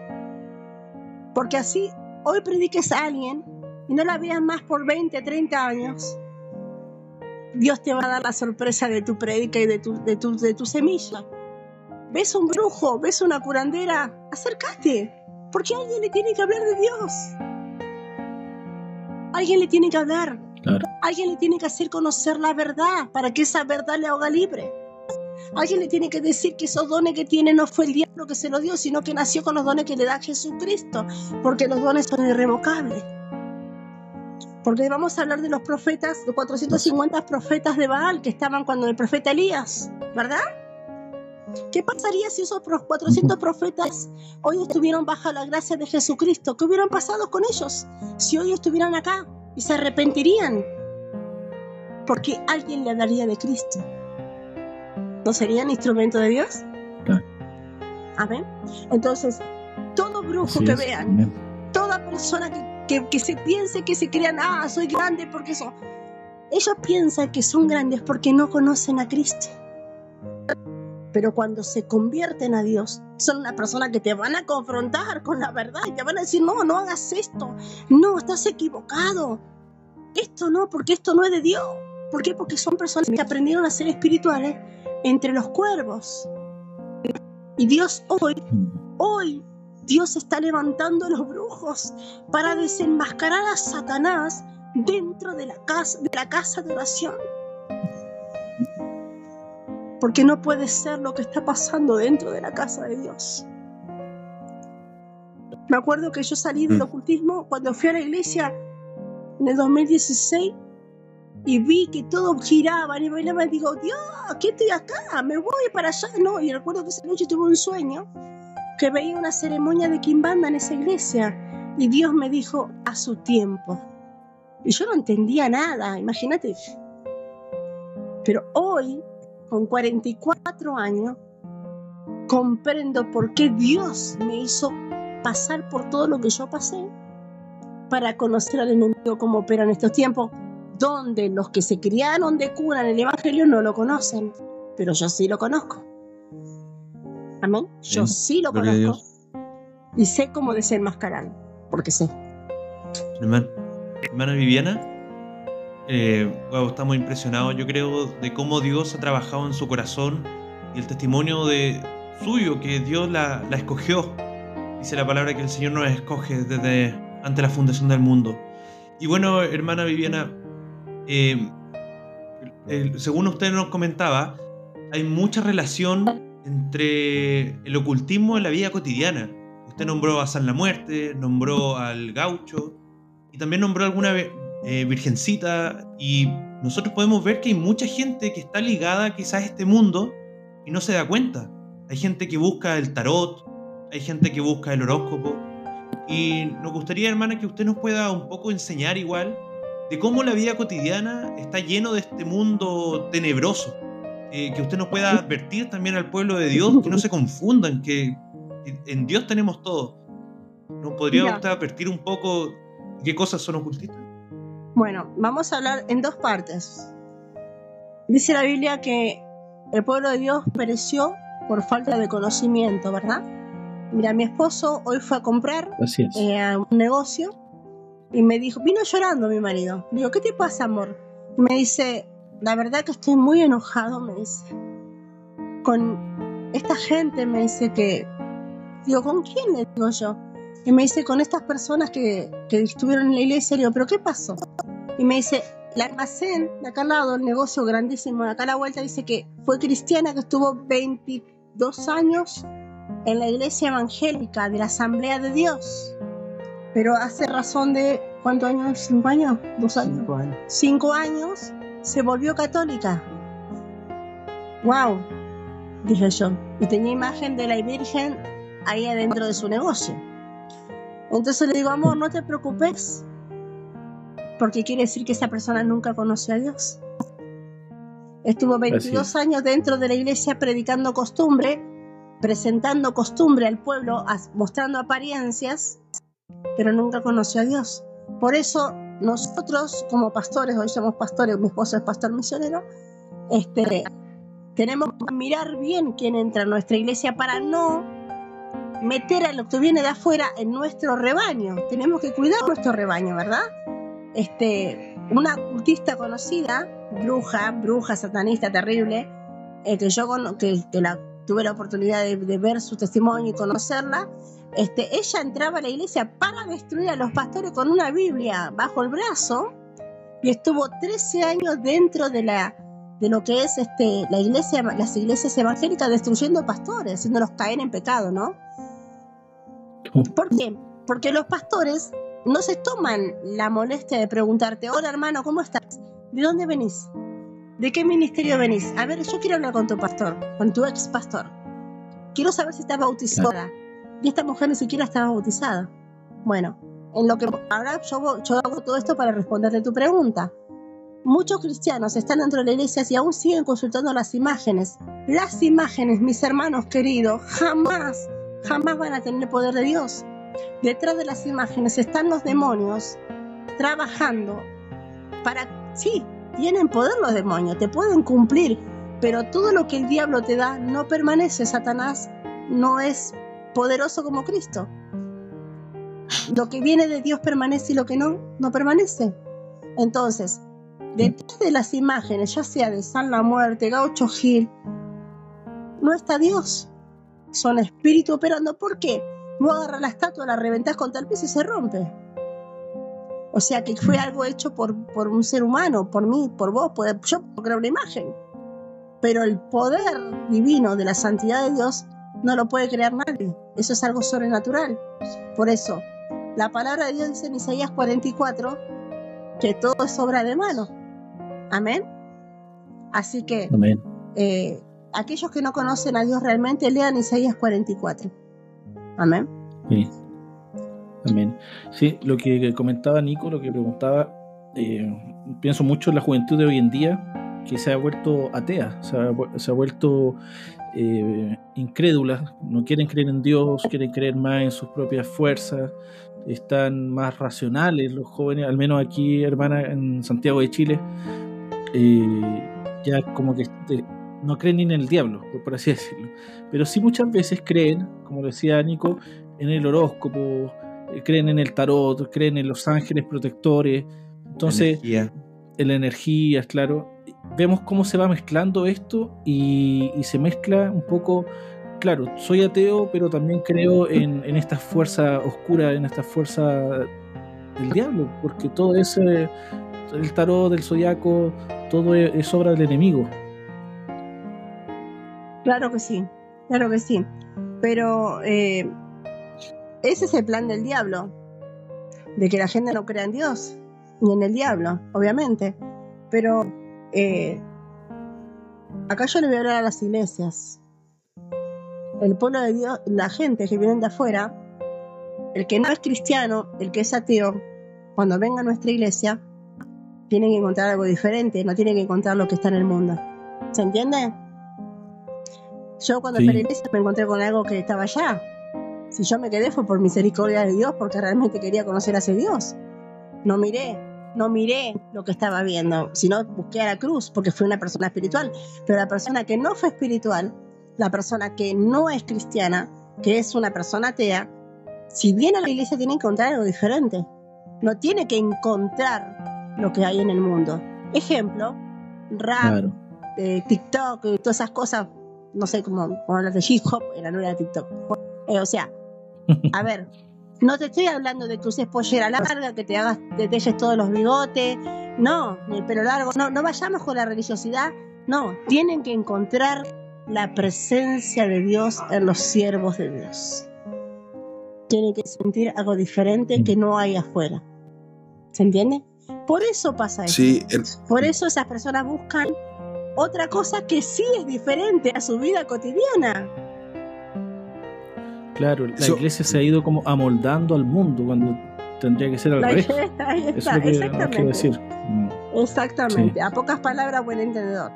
porque así hoy prediques a alguien y no la veas más por 20, 30 años. Dios te va a dar la sorpresa de tu predica y de tu, de tu, de tu semilla. ¿Ves un brujo? ¿Ves una curandera? Acércate, porque alguien le tiene que hablar de Dios. Alguien le tiene que hablar. Alguien le tiene que hacer conocer la verdad para que esa verdad le haga libre. Alguien le tiene que decir que esos dones que tiene no fue el diablo que se lo dio, sino que nació con los dones que le da Jesucristo, porque los dones son irrevocables. Porque vamos a hablar de los profetas, los 450 profetas de Baal que estaban cuando el profeta Elías, ¿verdad? ¿Qué pasaría si esos 400 profetas hoy estuvieran bajo la gracia de Jesucristo? ¿Qué hubieran pasado con ellos si hoy estuvieran acá y se arrepentirían? Porque alguien le hablaría de Cristo. ¿No serían instrumento de Dios? Amén. Entonces, todo brujo que vean, toda persona que, que, se piense que se crean, ah, soy grande porque eso. Ellos piensan que son grandes porque no conocen a Cristo pero cuando se convierten a Dios, son una persona que te van a confrontar con la verdad y te van a decir, no, no hagas esto, no, estás equivocado, esto no, porque esto no es de Dios. ¿Por qué? Porque son personas que aprendieron a ser espirituales entre los cuervos. Y Dios hoy, hoy, Dios está levantando a los brujos para desenmascarar a Satanás dentro de la casa de, la casa de oración porque no puede ser lo que está pasando dentro de la casa de Dios. Me acuerdo que yo salí del mm. ocultismo cuando fui a la iglesia en el 2016 y vi que todo giraba y bailaba y digo, Dios, ¿qué estoy acá? Me voy para allá. No, y recuerdo que esa noche tuve un sueño que veía una ceremonia de Kimbanda en esa iglesia y Dios me dijo a su tiempo. Y yo no entendía nada, imagínate. Pero hoy con 44 años, comprendo por qué Dios me hizo pasar por todo lo que yo pasé para conocer al enemigo cómo opera en estos tiempos, donde los que se criaron de cuna en el Evangelio no lo conocen, pero yo sí lo conozco. Amén. Yo sí lo conozco. Y sé cómo desenmascarar, porque sé. hermana Viviana, eh, estamos impresionados, yo creo, de cómo Dios ha trabajado en su corazón y el testimonio de suyo, que Dios la, escogió. Dice la palabra que el Señor nos escoge desde ante la fundación del mundo. Y bueno, hermana Viviana, eh, según usted nos comentaba, hay mucha relación entre el ocultismo y la vida cotidiana. Usted nombró a San la Muerte, nombró al gaucho y también nombró alguna eh, virgencita, y nosotros podemos ver que hay mucha gente que está ligada quizás a este mundo y no se da cuenta. Hay gente que busca el tarot, hay gente que busca el horóscopo, y nos gustaría, hermana, que usted nos pueda un poco enseñar igual de cómo la vida cotidiana está lleno de este mundo tenebroso. Eh, que usted nos pueda advertir también al pueblo de Dios, que no se confundan, que, en Dios tenemos todo. ¿Nos podría usted advertir un poco qué cosas son ocultistas? Bueno, vamos a hablar en dos partes. Dice la Biblia que el pueblo de Dios pereció por falta de conocimiento, ¿verdad? Mira, mi esposo hoy fue a comprar eh, a un negocio y me dijo, vino llorando mi marido. Digo, ¿qué te pasa, amor? Y me dice, la verdad que estoy muy enojado, me dice. Con esta gente, me dice que... Digo, ¿con quién le digo yo? Y me dice, con estas personas que, que estuvieron en la iglesia. Le digo, ¿pero qué pasó? Y me dice, el almacén de acá al lado, el negocio grandísimo de acá a la vuelta, dice que fue cristiana que estuvo 22 años en la iglesia evangélica de la Asamblea de Dios. Pero hace razón de, ¿cuántos años? ¿Cinco años? ¿Dos años? Cinco años. Cinco años se volvió católica. ¡Wow! Dije yo. Y tenía imagen de la Virgen ahí adentro de su negocio. Entonces le digo, amor, no te preocupes, porque quiere decir que esa persona nunca conoció a Dios. Estuvo 22 años dentro de la iglesia predicando costumbre presentando costumbre al pueblo, mostrando apariencias, pero nunca conoció a Dios. Por eso nosotros como pastores, hoy somos pastores, mi esposo es pastor misionero, este, tenemos que mirar bien quién entra a nuestra iglesia para no meter a lo que viene de afuera en nuestro rebaño. Tenemos que cuidar nuestro rebaño, ¿verdad? Este, una cultista conocida, bruja, bruja satanista terrible, eh, que yo que, que la tuve la oportunidad de, ver su testimonio y conocerla, este, ella entraba a la iglesia para destruir a los pastores con una Biblia bajo el brazo y estuvo 13 años dentro de la de lo que es este, la iglesia, las iglesias evangélicas destruyendo pastores, haciéndolos caer en pecado, ¿no? ¿Por qué? Porque los pastores no se toman la molestia de preguntarte, hola hermano, ¿cómo estás? ¿De dónde venís? ¿De qué ministerio venís? A ver, yo quiero hablar con tu pastor, con tu ex pastor. Quiero saber si está bautizada. Y esta mujer ni siquiera estaba bautizada. Bueno, en lo que ahora yo, yo hago todo esto para responderte tu pregunta. Muchos cristianos están dentro de la iglesia y aún siguen consultando las imágenes. Las imágenes, mis hermanos queridos, jamás, jamás van a tener el poder de Dios. Detrás de las imágenes están los demonios trabajando para, sí, tienen poder los demonios, te pueden cumplir, pero todo lo que el diablo te da no permanece. Satanás no es poderoso como Cristo. Lo que viene de Dios permanece y lo que no, no permanece. Entonces, detrás de las imágenes, ya sea de San La Muerte, Gaucho Gil, no está Dios. Son espíritus operando. ¿Por qué? No agarras la estatua, la reventás contra el piso y se rompe. O sea que fue algo hecho por, por un ser humano, por mí, por vos, por, yo puedo crear una imagen. Pero el poder divino de la santidad de Dios no lo puede crear nadie. Eso es algo sobrenatural. Por eso, la palabra de Dios dice en Isaías 44 que todo es obra de mano. Amén. Así que eh, aquellos que no conocen a Dios realmente lean Isaías 44. Amén. Sí. Amén. Sí, lo que comentaba Nico, lo que preguntaba, eh, pienso mucho en la juventud de hoy en día, que se ha vuelto atea, se ha, vuelto eh, incrédula, no quieren creer en Dios, quieren creer más en sus propias fuerzas, están más racionales los jóvenes, al menos aquí, hermana, en Santiago de Chile, eh, ya como que no creen ni en el diablo, por así decirlo, pero sí muchas veces creen, como decía Nico, en el horóscopo, eh, creen en el tarot, creen en los ángeles protectores. Entonces, en la energía, claro. Vemos cómo se va mezclando esto y, se mezcla un poco, claro, soy ateo, pero también creo en, esta fuerza oscura, en esta fuerza del diablo, porque todo ese, el tarot, del zodiaco, todo es, obra del enemigo. Claro que sí, claro que sí. Pero eh, ese es el plan del diablo, de que la gente no crea en Dios. ni en el diablo, obviamente. Pero eh, acá yo le voy a hablar a las iglesias. El pueblo de Dios, la gente que viene de afuera, el que no es cristiano, el que es ateo, cuando venga a nuestra iglesia, tienen que encontrar algo diferente, no tienen que encontrar lo que está en el mundo. ¿Se entiende? Yo cuando Sí. fui a la iglesia me encontré con algo que estaba allá. Si yo me quedé fue por misericordia de Dios, porque realmente quería conocer a ese Dios. No miré, no miré lo que estaba viendo, sino busqué a la cruz, porque fui una persona espiritual. Pero la persona que no fue espiritual, la persona que no es cristiana, que es una persona atea, si viene a la iglesia tiene que encontrar algo diferente. No tiene que encontrar lo que hay en el mundo. Ejemplo, rap, Claro. eh, TikTok, y todas esas cosas, no sé cómo, cómo hablar de hip hop, era no era TikTok. Eh, o sea, a ver, no te estoy hablando de que uses pollera larga, que te hagas, te dejes todos los bigotes, no, ni el pelo largo, no, no vayamos con la religiosidad, no, tienen que encontrar la presencia de Dios en los siervos de Dios. Tienen que sentir algo diferente que no hay afuera. ¿Se entiende? Por eso pasa eso. Sí, el- Por eso esas personas buscan otra cosa que sí es diferente a su vida cotidiana. Claro, la Eso- iglesia se ha ido como amoldando al mundo cuando tendría que ser al La- revés. Ahí Eso está, es lo que quiero exactamente. decir. Exactamente. A pocas palabras, buen entendedor.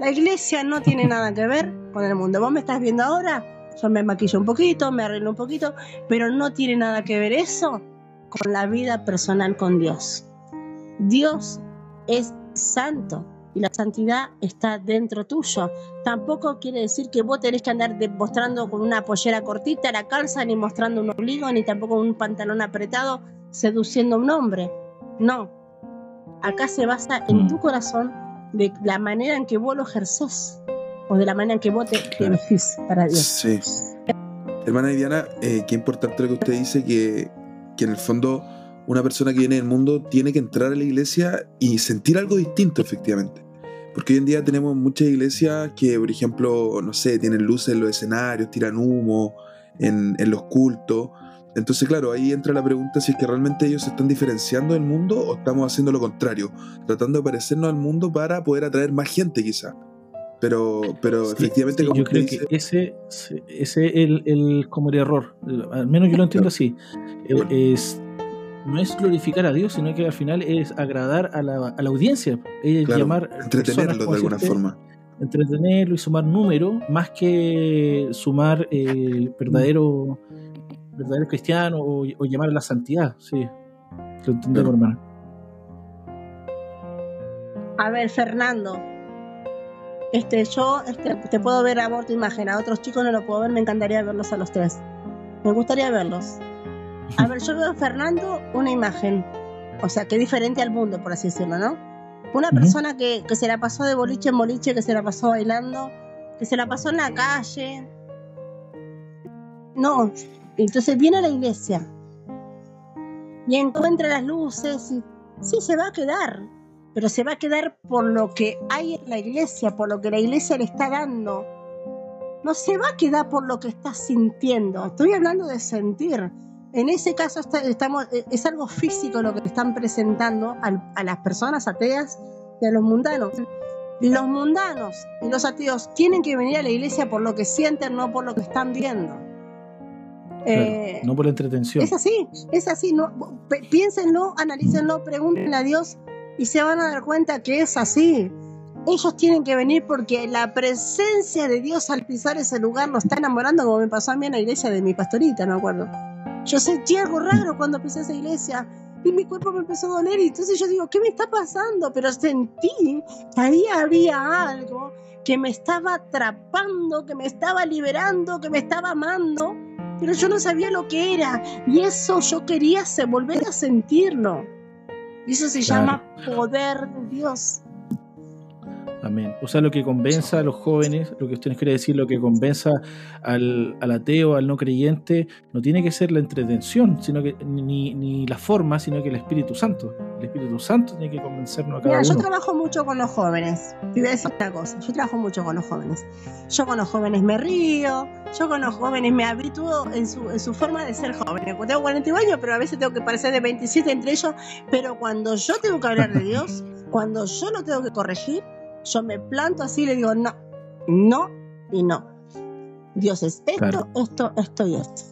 La iglesia no tiene nada que ver con el mundo. Vos me estás viendo ahora, yo me maquillo un poquito, me arreglo un poquito, pero no tiene nada que ver eso con la vida personal con Dios. Dios es santo y la santidad está dentro tuyo. Tampoco quiere decir que vos tenés que andar mostrando con una pollera cortita la calza, ni mostrando un ombligo, ni tampoco un pantalón apretado seduciendo a un hombre. No. Acá se basa en Mm. tu corazón de la manera en que vos lo ejerces o de la manera en que vos te, te Claro. vestís para Dios. Sí. Hermana Viviana, eh, qué importante lo que usted dice, que, que en el fondo una persona que viene del mundo tiene que entrar a la iglesia y sentir algo distinto, efectivamente. Porque hoy en día tenemos muchas iglesias que, por ejemplo, no sé, tienen luces en los escenarios, tiran humo en, en los cultos. Entonces, claro, ahí entra la pregunta si es que realmente ellos se están diferenciando del mundo o estamos haciendo lo contrario, tratando de parecernos al mundo para poder atraer más gente, quizá. Pero, pero Sí, efectivamente, sí, como yo creo dice, que ese, ese es el, el- como el error. Al menos yo lo entiendo así. Bueno. Es, no es glorificar a Dios, sino que al final es agradar a la, a la audiencia. Es Claro, llamar entretenerlos personas, de alguna forma. Entretenerlo y sumar número, más que sumar eh, verdadero, verdadero cristiano o, o llamar a la santidad. Sí, lo entendemos, Claro. hermano. A ver, Fernando. Este, yo este, te puedo ver a vos tu imagen, a otros chicos no lo puedo ver, me encantaría verlos a los tres. Me gustaría verlos. A ver, yo veo a Fernando una imagen, o sea, que es diferente al mundo, por así decirlo, ¿no? Una persona que, que se la pasó de boliche en boliche, que se la pasó bailando, que se la pasó en la calle. No, entonces viene a la iglesia y encuentra las luces y sí se va a quedar, pero se va a quedar por lo que hay en la iglesia, por lo que la iglesia le está dando. No se va a quedar por lo que está sintiendo. Estoy hablando de sentir. En ese caso está- estamos, eh, es algo físico lo que están presentando al- a las personas ateas y a los mundanos. Los mundanos y los ateos tienen que venir a la iglesia por lo que sienten, no por lo que están viendo. Claro, Eh, no por la entretención. es así, es así. No, piénsenlo, analícenlo, pregúntenle a Dios y se van a dar cuenta que es así. Ellos tienen que venir porque la presencia de Dios al pisar ese lugar lo está enamorando, como me pasó a mí en la iglesia de mi pastorita, no me acuerdo. Yo sentí algo raro cuando pisé esa iglesia y mi cuerpo me empezó a doler y entonces yo digo, ¿qué me está pasando? Pero sentí que ahí había algo que me estaba atrapando, que me estaba liberando, que me estaba amando, pero yo no sabía lo que era. Y eso yo quería volver a sentirlo. Y eso se Claro. llama poder de Dios. Amén. O sea, lo que convenza a los jóvenes, lo que usted nos quiere decir, lo que convenza al, al ateo, al no creyente, no tiene que ser la entretención, sino que ni, ni la forma, sino que el Espíritu Santo. El Espíritu Santo tiene que convencernos a cada Mira, yo uno. trabajo mucho con los jóvenes. Te voy a decir una cosa, yo trabajo mucho con los jóvenes. Yo con los jóvenes me río, yo con los jóvenes me habitúo en su, en su forma de ser joven. Tengo 41 años, pero a veces tengo que parecer de 27 entre ellos. Pero cuando yo tengo que hablar de Dios, cuando yo lo tengo que corregir, yo me planto así y le digo no, no y no. Dios es esto, Claro. esto, esto y esto.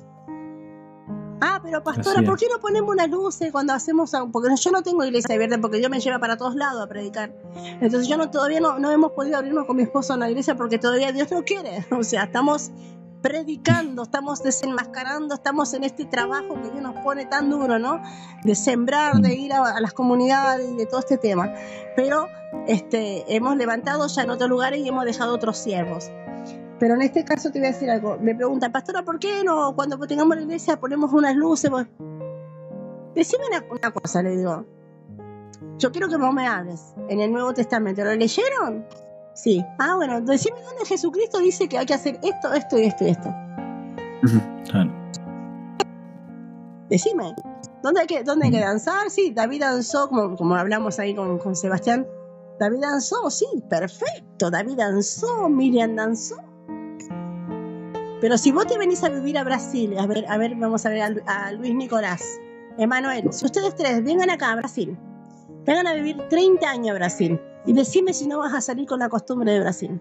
Ah, pero pastora, ¿por qué no ponemos unas luces cuando hacemos algo? Porque yo no tengo iglesia abierta porque yo me lleva para todos lados a predicar. Entonces yo no todavía no, no hemos podido abrirnos con mi esposo en la iglesia porque todavía Dios no quiere. O sea, estamos predicando, estamos desenmascarando, estamos en este trabajo que Dios nos pone tan duro, ¿no? De sembrar, de ir a, a las comunidades, de todo este tema. Pero este, hemos levantado ya en otros lugares y hemos dejado otros siervos. Pero en este caso te voy a decir algo. Me preguntan, pastora, ¿por qué no cuando tengamos la iglesia ponemos unas luces? Vos- Decime una, una cosa, le digo. Yo quiero que vos me hables. En el Nuevo Testamento, ¿lo leyeron? Sí. Ah, bueno, decime dónde Jesucristo dice que hay que hacer esto, esto y esto y esto. Claro. Decime. ¿Dónde hay que, dónde hay que danzar? Sí, David danzó, como, como hablamos ahí con, con Sebastián. David danzó, sí, perfecto. David danzó, Miriam danzó. Pero si vos te venís a vivir a Brasil, a ver, a ver, vamos a ver a, a Luis Nicolás, Emanuel, si ustedes tres vengan acá a Brasil, vengan a vivir 30 años a Brasil y decime si no vas a salir con la costumbre de Brasil.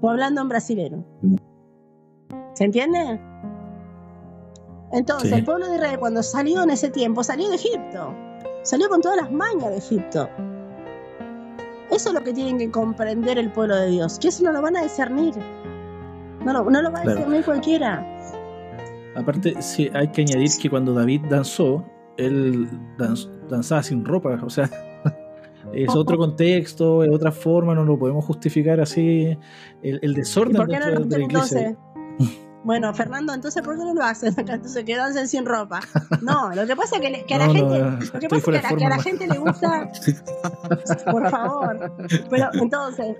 O hablando en brasilero. ¿Se entiende? Entonces, Sí. el pueblo de Israel, cuando salió en ese tiempo, salió de Egipto. Salió con todas las mañas de Egipto. Eso es lo que tienen que comprender el pueblo de Dios, que eso no lo van a discernir. No lo, no lo va a Claro. discernir cualquiera. Aparte, sí, hay que añadir que cuando David danzó, él danz- danzaba sin ropa, o sea, es otro contexto, es otra forma, no lo podemos justificar así el, el ¿Y desorden por qué no dentro lo de la hacen iglesia. entonces? Bueno, Fernando, entonces ¿por qué no lo hacen? Acá, Entonces sin ropa. No, lo que pasa es que, que a la No, gente, no, lo que pasa es que a la, que a la forma. gente le gusta, por favor. Pero entonces,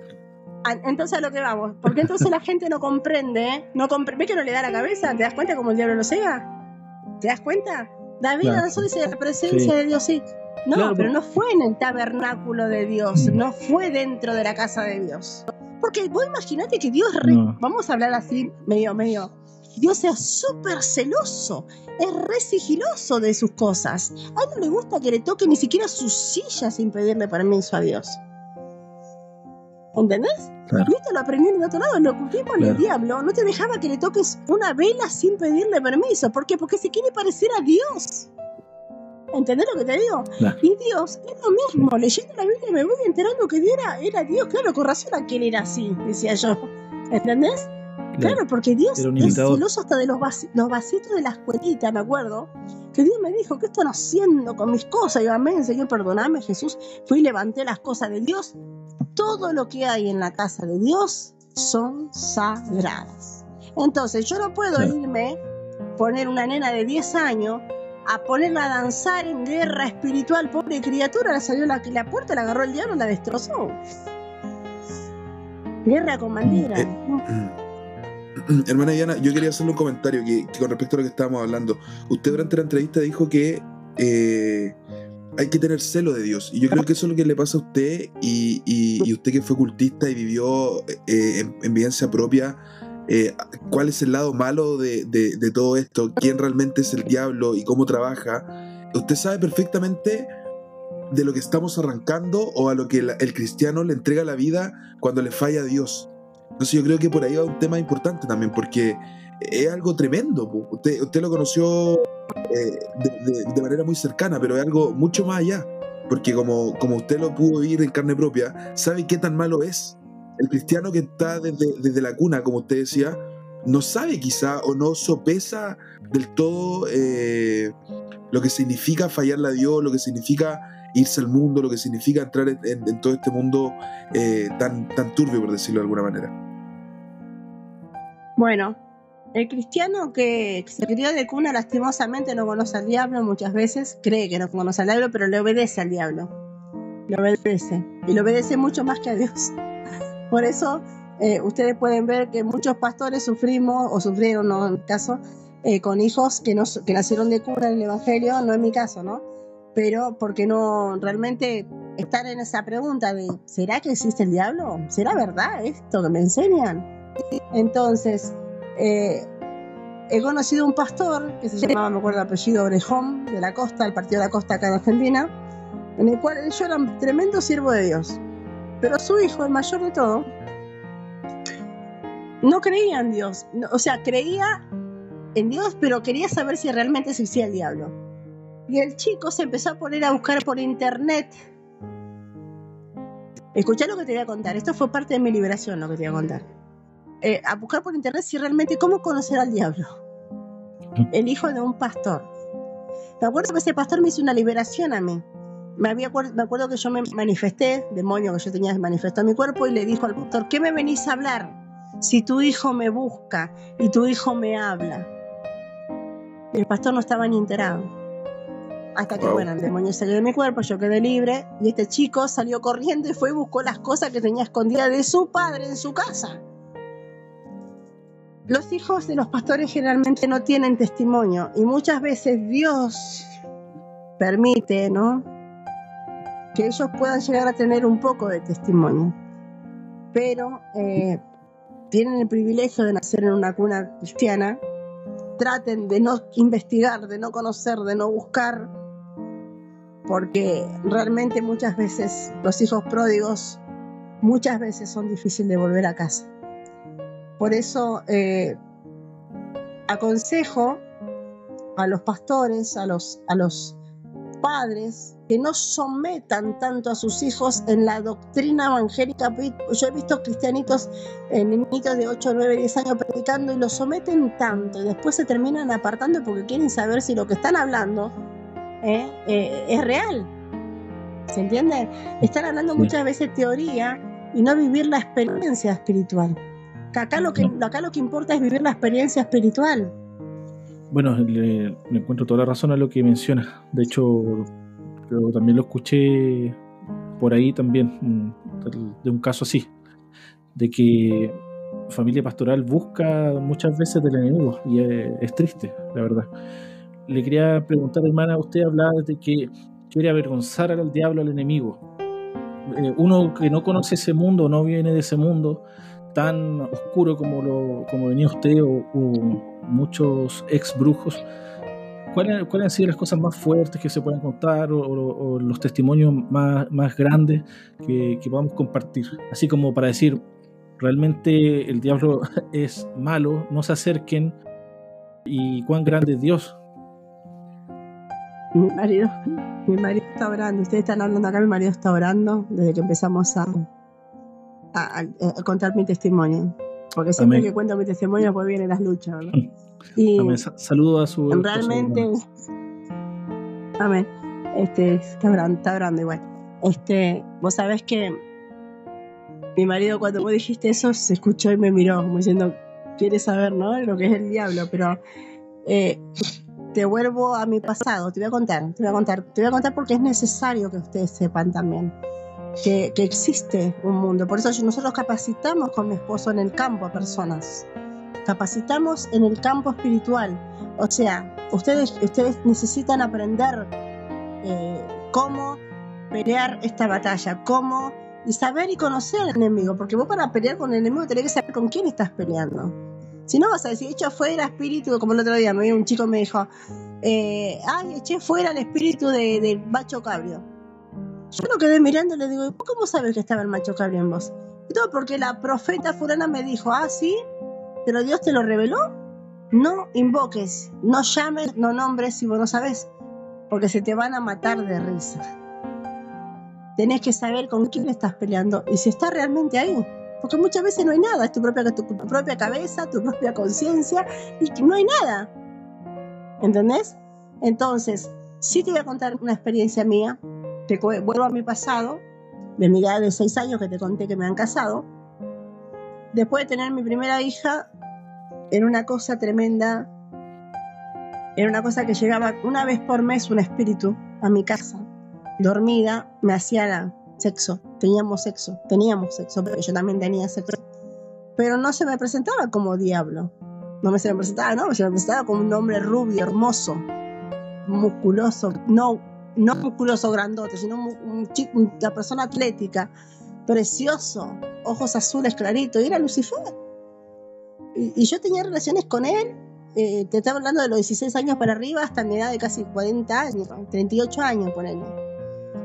entonces a lo que vamos, porque entonces la gente no comprende, no compre, ¿ves que no le da la cabeza? ¿Te das cuenta cómo el diablo lo cega? ¿Te das cuenta? David Claro. danzó dice la presencia Sí. de Dios, sí. No, Claro, pero no fue en el tabernáculo de Dios, no fue dentro de la casa de Dios. Porque vos imaginate que Dios, re- No. vamos a hablar así, medio, medio, Dios es súper celoso, es re sigiloso de sus cosas. A él no le gusta que le toque ni siquiera su silla sin pedirle permiso a Dios. ¿Entendés? Claro. Y esto lo aprendió en el otro lado, lo ocultismo el Claro. diablo no te dejaba que le toques una vela sin pedirle permiso. ¿Por qué? Porque se quiere parecer a Dios. ¿Entendés lo que te digo? Claro. Y Dios es lo mismo. Leyendo la Biblia me voy enterando que Dios era, era Dios. Claro, con razón aquel era así, decía yo. ¿Entendés? Claro, porque Dios es celoso hasta de los, vasi- los vasitos de la escuelita, me acuerdo. Que Dios me dijo, ¿qué están haciendo con mis cosas? Y yo, amén, Señor, perdóname, Jesús. Fui y levanté las cosas de Dios. Todo lo que hay en la casa de Dios son sagradas. Entonces, yo no puedo Claro. irme, poner una nena de 10 años, a ponerla a danzar en guerra espiritual. Pobre criatura, la salió la, la puerta, la agarró el diablo, la destrozó. Guerra con bandera. Eh, Hermana Diana, yo quería hacerle un comentario que, con respecto a lo que estábamos hablando. Usted durante la entrevista dijo que eh, hay que tener celo de Dios. Y yo creo que eso es lo que le pasa a usted y, usted que fue cultista y vivió eh, en, en propia. Eh, ¿Cuál es el lado malo de, de- de todo esto? ¿Quién realmente es el diablo y cómo trabaja? Usted sabe perfectamente de lo que estamos arrancando o a lo que la- el cristiano le entrega la vida cuando le falla a Dios. Entonces yo creo que por ahí va un tema importante también, porque es algo tremendo. Usted, usted lo conoció eh, de, de- de manera muy cercana, pero es algo mucho más allá. Porque como, como usted lo pudo vivir en carne propia, sabe qué tan malo es. El cristiano que está desde, desde la cuna, como usted decía, no sabe quizá o no sopesa del todo eh, lo que significa fallarle a Dios, lo que significa irse al mundo, lo que significa entrar en, todo este mundo eh, tan, tan turbio, por decirlo de alguna manera. Bueno, el cristiano que se crió de cuna lastimosamente no conoce al diablo muchas veces, cree que no conoce al diablo, pero le obedece al diablo. Le obedece. Y le obedece mucho más que a Dios. Por eso eh, ustedes pueden ver que muchos pastores sufrimos o sufrieron, ¿no? en mi caso, eh, con hijos que, no, que nacieron de cura en el Evangelio, no es mi caso, ¿no? Pero porque no realmente estar en esa pregunta de, ¿será que existe el diablo? ¿Será verdad esto que me enseñan? Entonces, eh, he conocido un pastor que se llamaba, me acuerdo el apellido Orejón, de la costa, el partido de la costa acá en Argentina, en el cual yo era un tremendo siervo de Dios. Pero su hijo, el mayor de todo, no creía en Dios. o sea, creía en Dios, pero quería saber si realmente existía el diablo. Y el chico se empezó a poner a buscar por internet. Escucha lo que te voy a contar. Esto fue parte de mi liberación, lo que te voy a contar. Eh, a buscar por internet si realmente cómo conocer al diablo. El hijo de un pastor. Me acuerdo que ese pastor me hizo una liberación a mí. Me, había, me acuerdo que yo me manifesté, demonio que yo tenía manifestó en mi cuerpo, y le dijo al pastor, ¿qué me venís a hablar? Si tu hijo me busca y tu hijo me habla. El pastor no estaba ni enterado. Hasta que, bueno, el demonio salió de mi cuerpo, yo quedé libre y este chico salió corriendo y fue y buscó las cosas que tenía escondidas de su padre en su casa. Los hijos de los pastores generalmente no tienen testimonio y muchas veces Dios permite, ¿no? Que ellos puedan llegar a tener un poco de testimonio. Pero eh, tienen el privilegio de nacer en una cuna cristiana traten de no investigar, de no conocer, de no buscar, porque realmente muchas veces los hijos pródigos, muchas veces son difíciles de volver a casa. Por eso eh, aconsejo a los pastores, a los, a los padres que no sometan tanto a sus hijos en la doctrina evangélica. Yo he visto cristianitos, eh, niñitos de 8, 9, 10 años predicando y los someten tanto y después se terminan apartando porque quieren saber si lo que están hablando eh, eh, es real. ¿Se entiende? Están hablando muchas veces teoría y no vivir la experiencia espiritual. acá lo que, acá lo que importa es vivir la experiencia espiritual bueno, le, encuentro toda la razón a lo que menciona. De hecho, yo también lo escuché por ahí también, de un caso así, de que familia pastoral busca muchas veces del enemigo y es, triste, la verdad. Le quería preguntar, hermana, usted hablaba de que quiere avergonzar al diablo, al enemigo. Eh, uno que no conoce ese mundo, no viene de ese mundo tan oscuro como, lo, como venía usted o muchos ex brujos. ¿Cuáles, han sido las cosas más fuertes que se pueden contar o, los testimonios más, más grandes que, que, podamos compartir? Así como para decir, realmente el diablo es malo, no se acerquen y cuán grande es Dios. Mi marido, mi marido está orando, ustedes están hablando acá, mi marido está orando desde que empezamos a, a contar mi testimonio. Porque siempre que cuento mi testimonio, pues vienen las luchas, ¿verdad? Y Saludo a su. Realmente. Amén. Este, está hablando, está hablando igual. Este, vos sabés que mi marido, cuando vos dijiste eso, se escuchó y me miró, como diciendo, quieres saber, ¿no? Lo que es el diablo, pero. Eh, te vuelvo a mi pasado, te voy a contar, te voy a contar, te voy a contar porque es necesario que ustedes sepan también que, existe un mundo. Por eso nosotros capacitamos con mi esposo en el campo a personas. Capacitamos en el campo espiritual. O sea, ustedes, ustedes necesitan aprender eh, cómo pelear esta batalla, cómo y saber y conocer al enemigo, porque vos para pelear con el enemigo tenés que saber con quién estás peleando. Si no vas a decir, echa fuera espíritu, como el otro día, me un chico me dijo, eh, ay, eché fuera el espíritu del de macho cabrio. Yo lo quedé mirando y le digo, ¿cómo sabes que estaba el macho cabrio en vos? Y todo porque la profeta fulana me dijo, ah, sí, pero Dios te lo reveló. No invoques, no llames, no nombres si vos no sabes, porque se te van a matar de risa. Tenés que saber con quién estás peleando y si está realmente ahí. Porque muchas veces no hay nada, es tu propia, cabeza, tu propia conciencia, y no hay nada. ¿Entendés? Entonces, sí te voy a contar una experiencia mía vuelvo a mi pasado, de mi edad de seis años que te conté que me han casado. Después de tener mi primera hija, era una cosa tremenda. Era una cosa que llegaba una vez por mes un espíritu a mi casa, dormida, me hacía sexo. teníamos sexo, teníamos sexo, pero yo también tenía sexo. Pero no se me presentaba como diablo. No me se me presentaba, no, se me presentaba como un hombre rubio, hermoso, musculoso, no, no musculoso grandote, sino un, chico, una persona atlética, precioso, ojos azules claritos, y era Lucifer. Y, yo tenía relaciones con él, eh, te estaba hablando de los 16 años para arriba hasta mi edad de casi 40 años, 38 años, ponele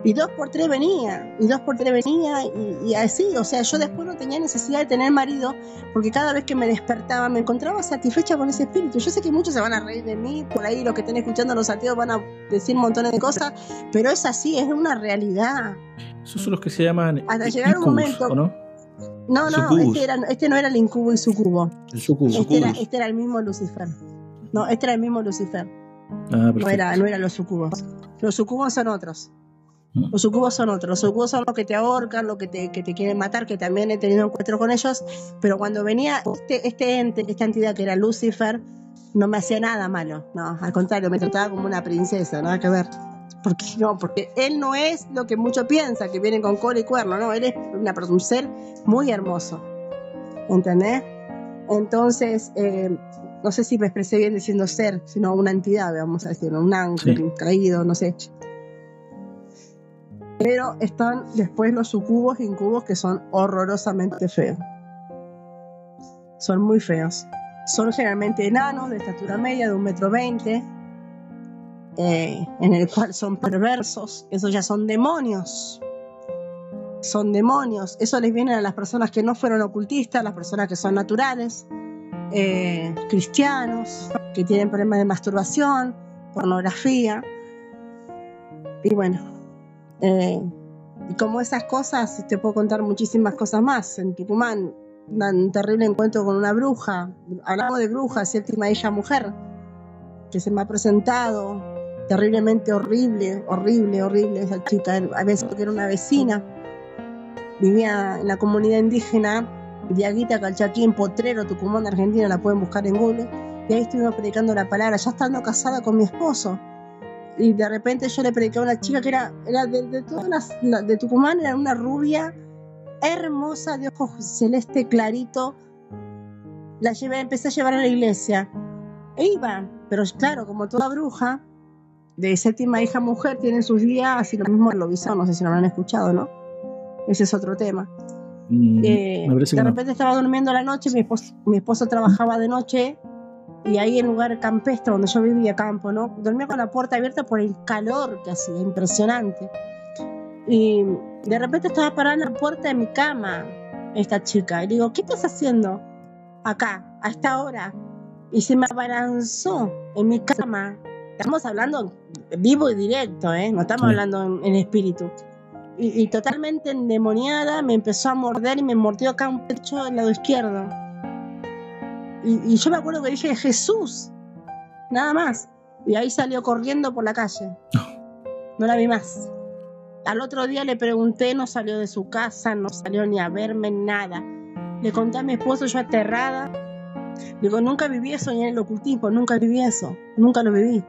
y dos por tres venía, y dos por tres venía, y, así, o sea, yo después no tenía necesidad de tener marido, porque cada vez que me despertaba me encontraba satisfecha con ese espíritu. Yo sé que muchos se van a reír de mí, por ahí los que estén escuchando los ateos van a decir montones de cosas, pero es así, es una realidad. Esos son los que se llaman. Hasta llegar un momento. no? No, no, este, era, este, no era el incubo y sucubo. El sucubo. Este, era, este era el mismo Lucifer. No, este era el mismo Lucifer. Ah, no, era, no eran los sucubos. Los sucubos son otros. Los sucubos son otros. Los sucubos son los que te ahorcan, los que te, que te quieren matar, que también he tenido encuentro con ellos. Pero cuando venía este, este ente, esta entidad que era Lucifer, no me hacía nada malo. No, al contrario, me trataba como una princesa, nada que ver. Porque no, porque él no es lo que muchos piensan, que viene con cola y cuerno, no, él es una, un ser muy hermoso. ¿Entendés? Entonces, eh, no sé si me expresé bien diciendo ser, sino una entidad, vamos a decir, un ángel caído, no sé. Pero están después los sucubos e incubos que son horrorosamente feos. Son muy feos. Son generalmente enanos, de estatura media, de un metro veinte, eh, en el cual son perversos. Esos ya son demonios. Son demonios. Eso les viene a las personas que no fueron ocultistas, las personas que son naturales, eh, cristianos, que tienen problemas de masturbación, pornografía. Y bueno, eh, y como esas cosas, te puedo contar muchísimas cosas más. En Tucumán, un terrible encuentro con una bruja. Hablamos de bruja, séptima hija mujer, que se me ha presentado. Terriblemente horrible, horrible, horrible esa chica. A veces que era una vecina. Vivía en la comunidad indígena Diaguita Calchaquín, Potrero, Tucumán, Argentina. La pueden buscar en Google. Y ahí estuvimos predicando la palabra, ya estando casada con mi esposo y de repente yo le prediqué a una chica que era, era de, todas las de Tucumán, era una rubia hermosa de ojos celeste clarito. La llevé, empecé a llevar a la iglesia. E iba, pero claro, como toda bruja, de séptima hija mujer, tiene sus días, así lo mismo lo visó, no sé si lo han escuchado, ¿no? Ese es otro tema. Mm, eh, de repente estaba durmiendo la noche, mi esposo, mi esposo trabajaba de noche y ahí en lugar campestre donde yo vivía campo, ¿no? Dormía con la puerta abierta por el calor que hacía, impresionante. Y de repente estaba parada en la puerta de mi cama esta chica y digo, ¿qué estás haciendo acá, a esta hora? Y se me abalanzó en mi cama. Estamos hablando vivo y directo, ¿eh? No estamos hablando en, espíritu. Y, y, totalmente endemoniada, me empezó a morder y me mordió acá un pecho del lado izquierdo y, yo me acuerdo que dije Jesús, nada más. Y ahí salió corriendo por la calle. No la vi más. Al otro día le pregunté, no salió de su casa, no salió ni a verme, nada. Le conté a mi esposo, yo aterrada. Digo, nunca viví eso en el ocultismo, nunca viví eso, nunca lo viví.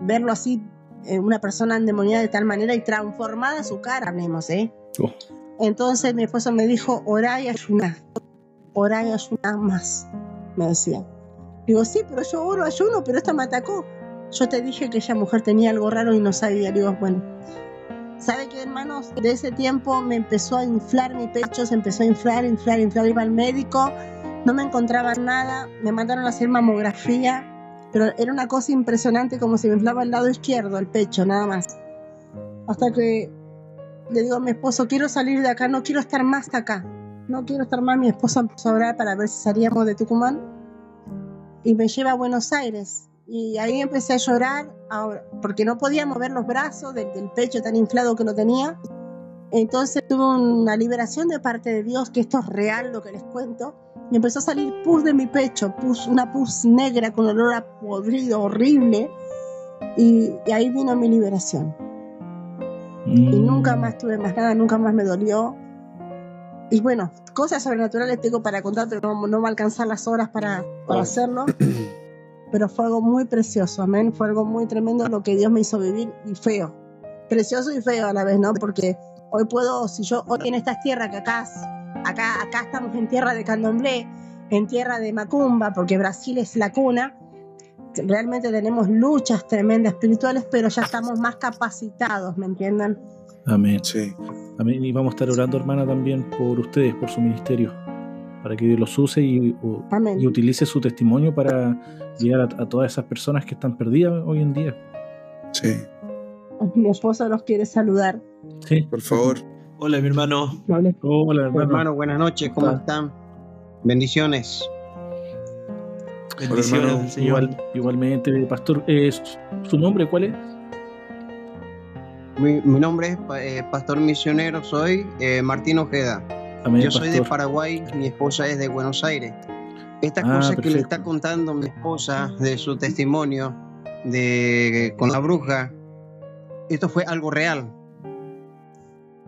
Verlo así, eh, una persona endemoniada de tal manera y transformada su cara, hablemos, ¿eh? Oh. Entonces mi esposo me dijo, orá y ayuná, orá y ayuná más me decía. Digo, sí, pero yo oro, ayuno, pero esta me atacó. Yo te dije que esa mujer tenía algo raro y no sabía. Digo, bueno, ¿sabe qué, hermanos? De ese tiempo me empezó a inflar mi pecho, se empezó a inflar, inflar, inflar. Iba al médico, no me encontraba nada, me mandaron a hacer mamografía, pero era una cosa impresionante, como si me inflaba el lado izquierdo, el pecho, nada más. Hasta que le digo a mi esposo, quiero salir de acá, no quiero estar más acá no quiero estar más, mi esposo empezó a hablar para ver si salíamos de Tucumán y me lleva a Buenos Aires. Y ahí empecé a llorar porque no podía mover los brazos del, pecho tan inflado que lo tenía. Entonces tuve una liberación de parte de Dios, que esto es real lo que les cuento. Y empezó a salir pus de mi pecho, pus, una pus negra con olor a podrido, horrible. Y, ahí vino mi liberación. Y mm. nunca más tuve más nada, nunca más me dolió y bueno, cosas sobrenaturales tengo para contar, pero no, no va a alcanzar las horas para, para hacerlo. Pero fue algo muy precioso, amén. Fue algo muy tremendo lo que Dios me hizo vivir y feo. Precioso y feo a la vez, ¿no? Porque hoy puedo, si yo hoy en estas tierras que acá, acá, acá estamos en tierra de candomblé, en tierra de macumba, porque Brasil es la cuna, realmente tenemos luchas tremendas espirituales, pero ya estamos más capacitados, ¿me entienden? Amén. Sí. Amén. Y vamos a estar orando, hermana, también por ustedes, por su ministerio, para que Dios los use y, utilice su testimonio para llegar a, a todas esas personas que están perdidas hoy en día. Sí. Mi esposo los quiere saludar. Sí. Por favor. Hola, mi hermano. Hola, hermano. Hermano, buenas noches, ¿cómo están? Bendiciones. Bendiciones hermano. del Señor. Igual, igualmente, pastor, eh, ¿su nombre cuál es? Mi, mi nombre es eh, Pastor Misionero, soy eh, Martín Ojeda. Amén, Yo soy de. Paraguay, mi esposa es de Buenos Aires. Esta Ah, cosa que le está contando mi esposa de su testimonio de con la bruja, esto fue algo real.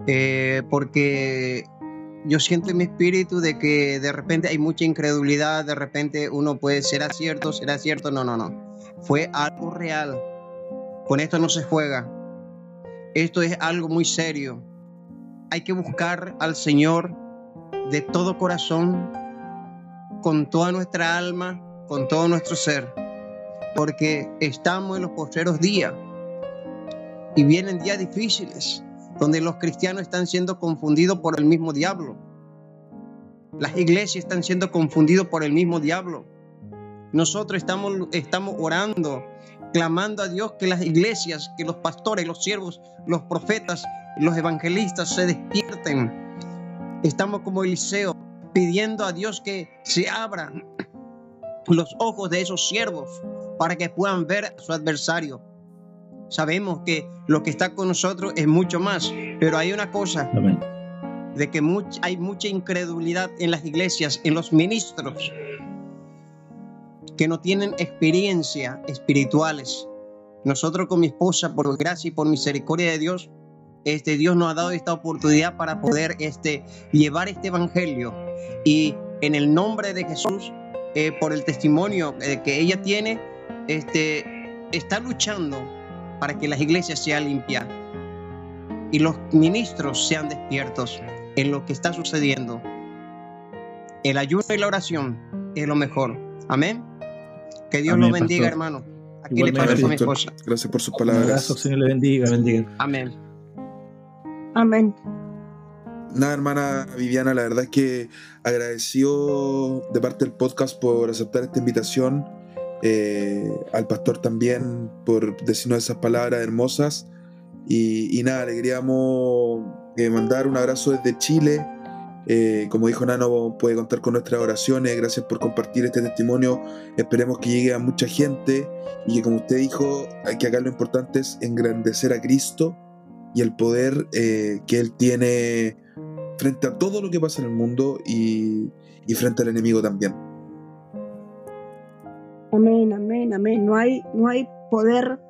Eh, porque yo siento en mi espíritu de que de repente hay mucha incredulidad, de repente uno puede, ¿será cierto? ¿Será cierto? No, no, no. Fue algo real. Con esto no se juega. Esto es algo muy serio. Hay que buscar al Señor de todo corazón, con toda nuestra alma, con todo nuestro ser, porque estamos en los postreros días y vienen días difíciles donde los cristianos están siendo confundidos por el mismo diablo. Las iglesias están siendo confundidos por el mismo diablo. Nosotros estamos, estamos orando, clamando a Dios que las iglesias, que los pastores, los siervos, los profetas, los evangelistas se despierten. Estamos como Eliseo pidiendo a Dios que se abran los ojos de esos siervos para que puedan ver a su adversario. Sabemos que lo que está con nosotros es mucho más, pero hay una cosa, Amén. de que much- hay mucha incredulidad en las iglesias, en los ministros, que no tienen experiencia espirituales. Nosotros con mi esposa, por gracia y por misericordia de Dios, este Dios nos ha dado esta oportunidad para poder este, llevar este evangelio y en el nombre de Jesús, eh, por el testimonio eh, que ella tiene, este, está luchando para que las iglesias sean limpias y los ministros sean despiertos en lo que está sucediendo. El ayuno y la oración es lo mejor. Amén. Que Dios Amén, lo bendiga, pastor. hermano. Aquí le paso mi esposa. Gracias por sus Un abrazo, palabras. Señor le bendiga. Bendiga. Amén. Amén. Nada, hermana Viviana, la verdad es que agradecido de parte del podcast por aceptar esta invitación, eh, al pastor también por decirnos esas palabras hermosas. Y, y nada, le queríamos eh, mandar un abrazo desde Chile. Eh, como dijo Nano, puede contar con nuestras oraciones. Gracias por compartir este testimonio. Esperemos que llegue a mucha gente y que, como usted dijo, que acá lo importante es engrandecer a Cristo y el poder eh, que Él tiene frente a todo lo que pasa en el mundo y, y frente al enemigo también. Amén, amén, amén. No hay, no hay poder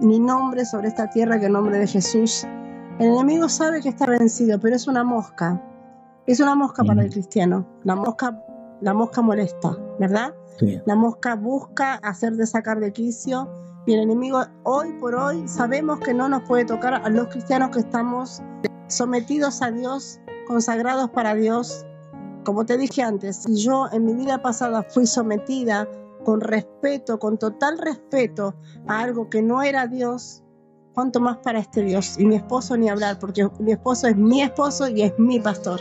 ni nombre sobre esta tierra que el nombre de Jesús. El enemigo sabe que está vencido, pero es una mosca. Es una mosca para el Ujú. cristiano. La mosca, la mosca molesta, ¿verdad? Sí. La mosca busca hacer de sacar de quicio y el enemigo hoy por hoy sabemos que no nos puede tocar a los cristianos que estamos sometidos a Dios, consagrados para Dios. Como te dije antes, si yo en mi vida pasada fui sometida con respeto, con total respeto a algo que no era Dios, cuánto más para este Dios. Y mi esposo ni hablar, porque mi esposo es mi esposo y es mi pastor.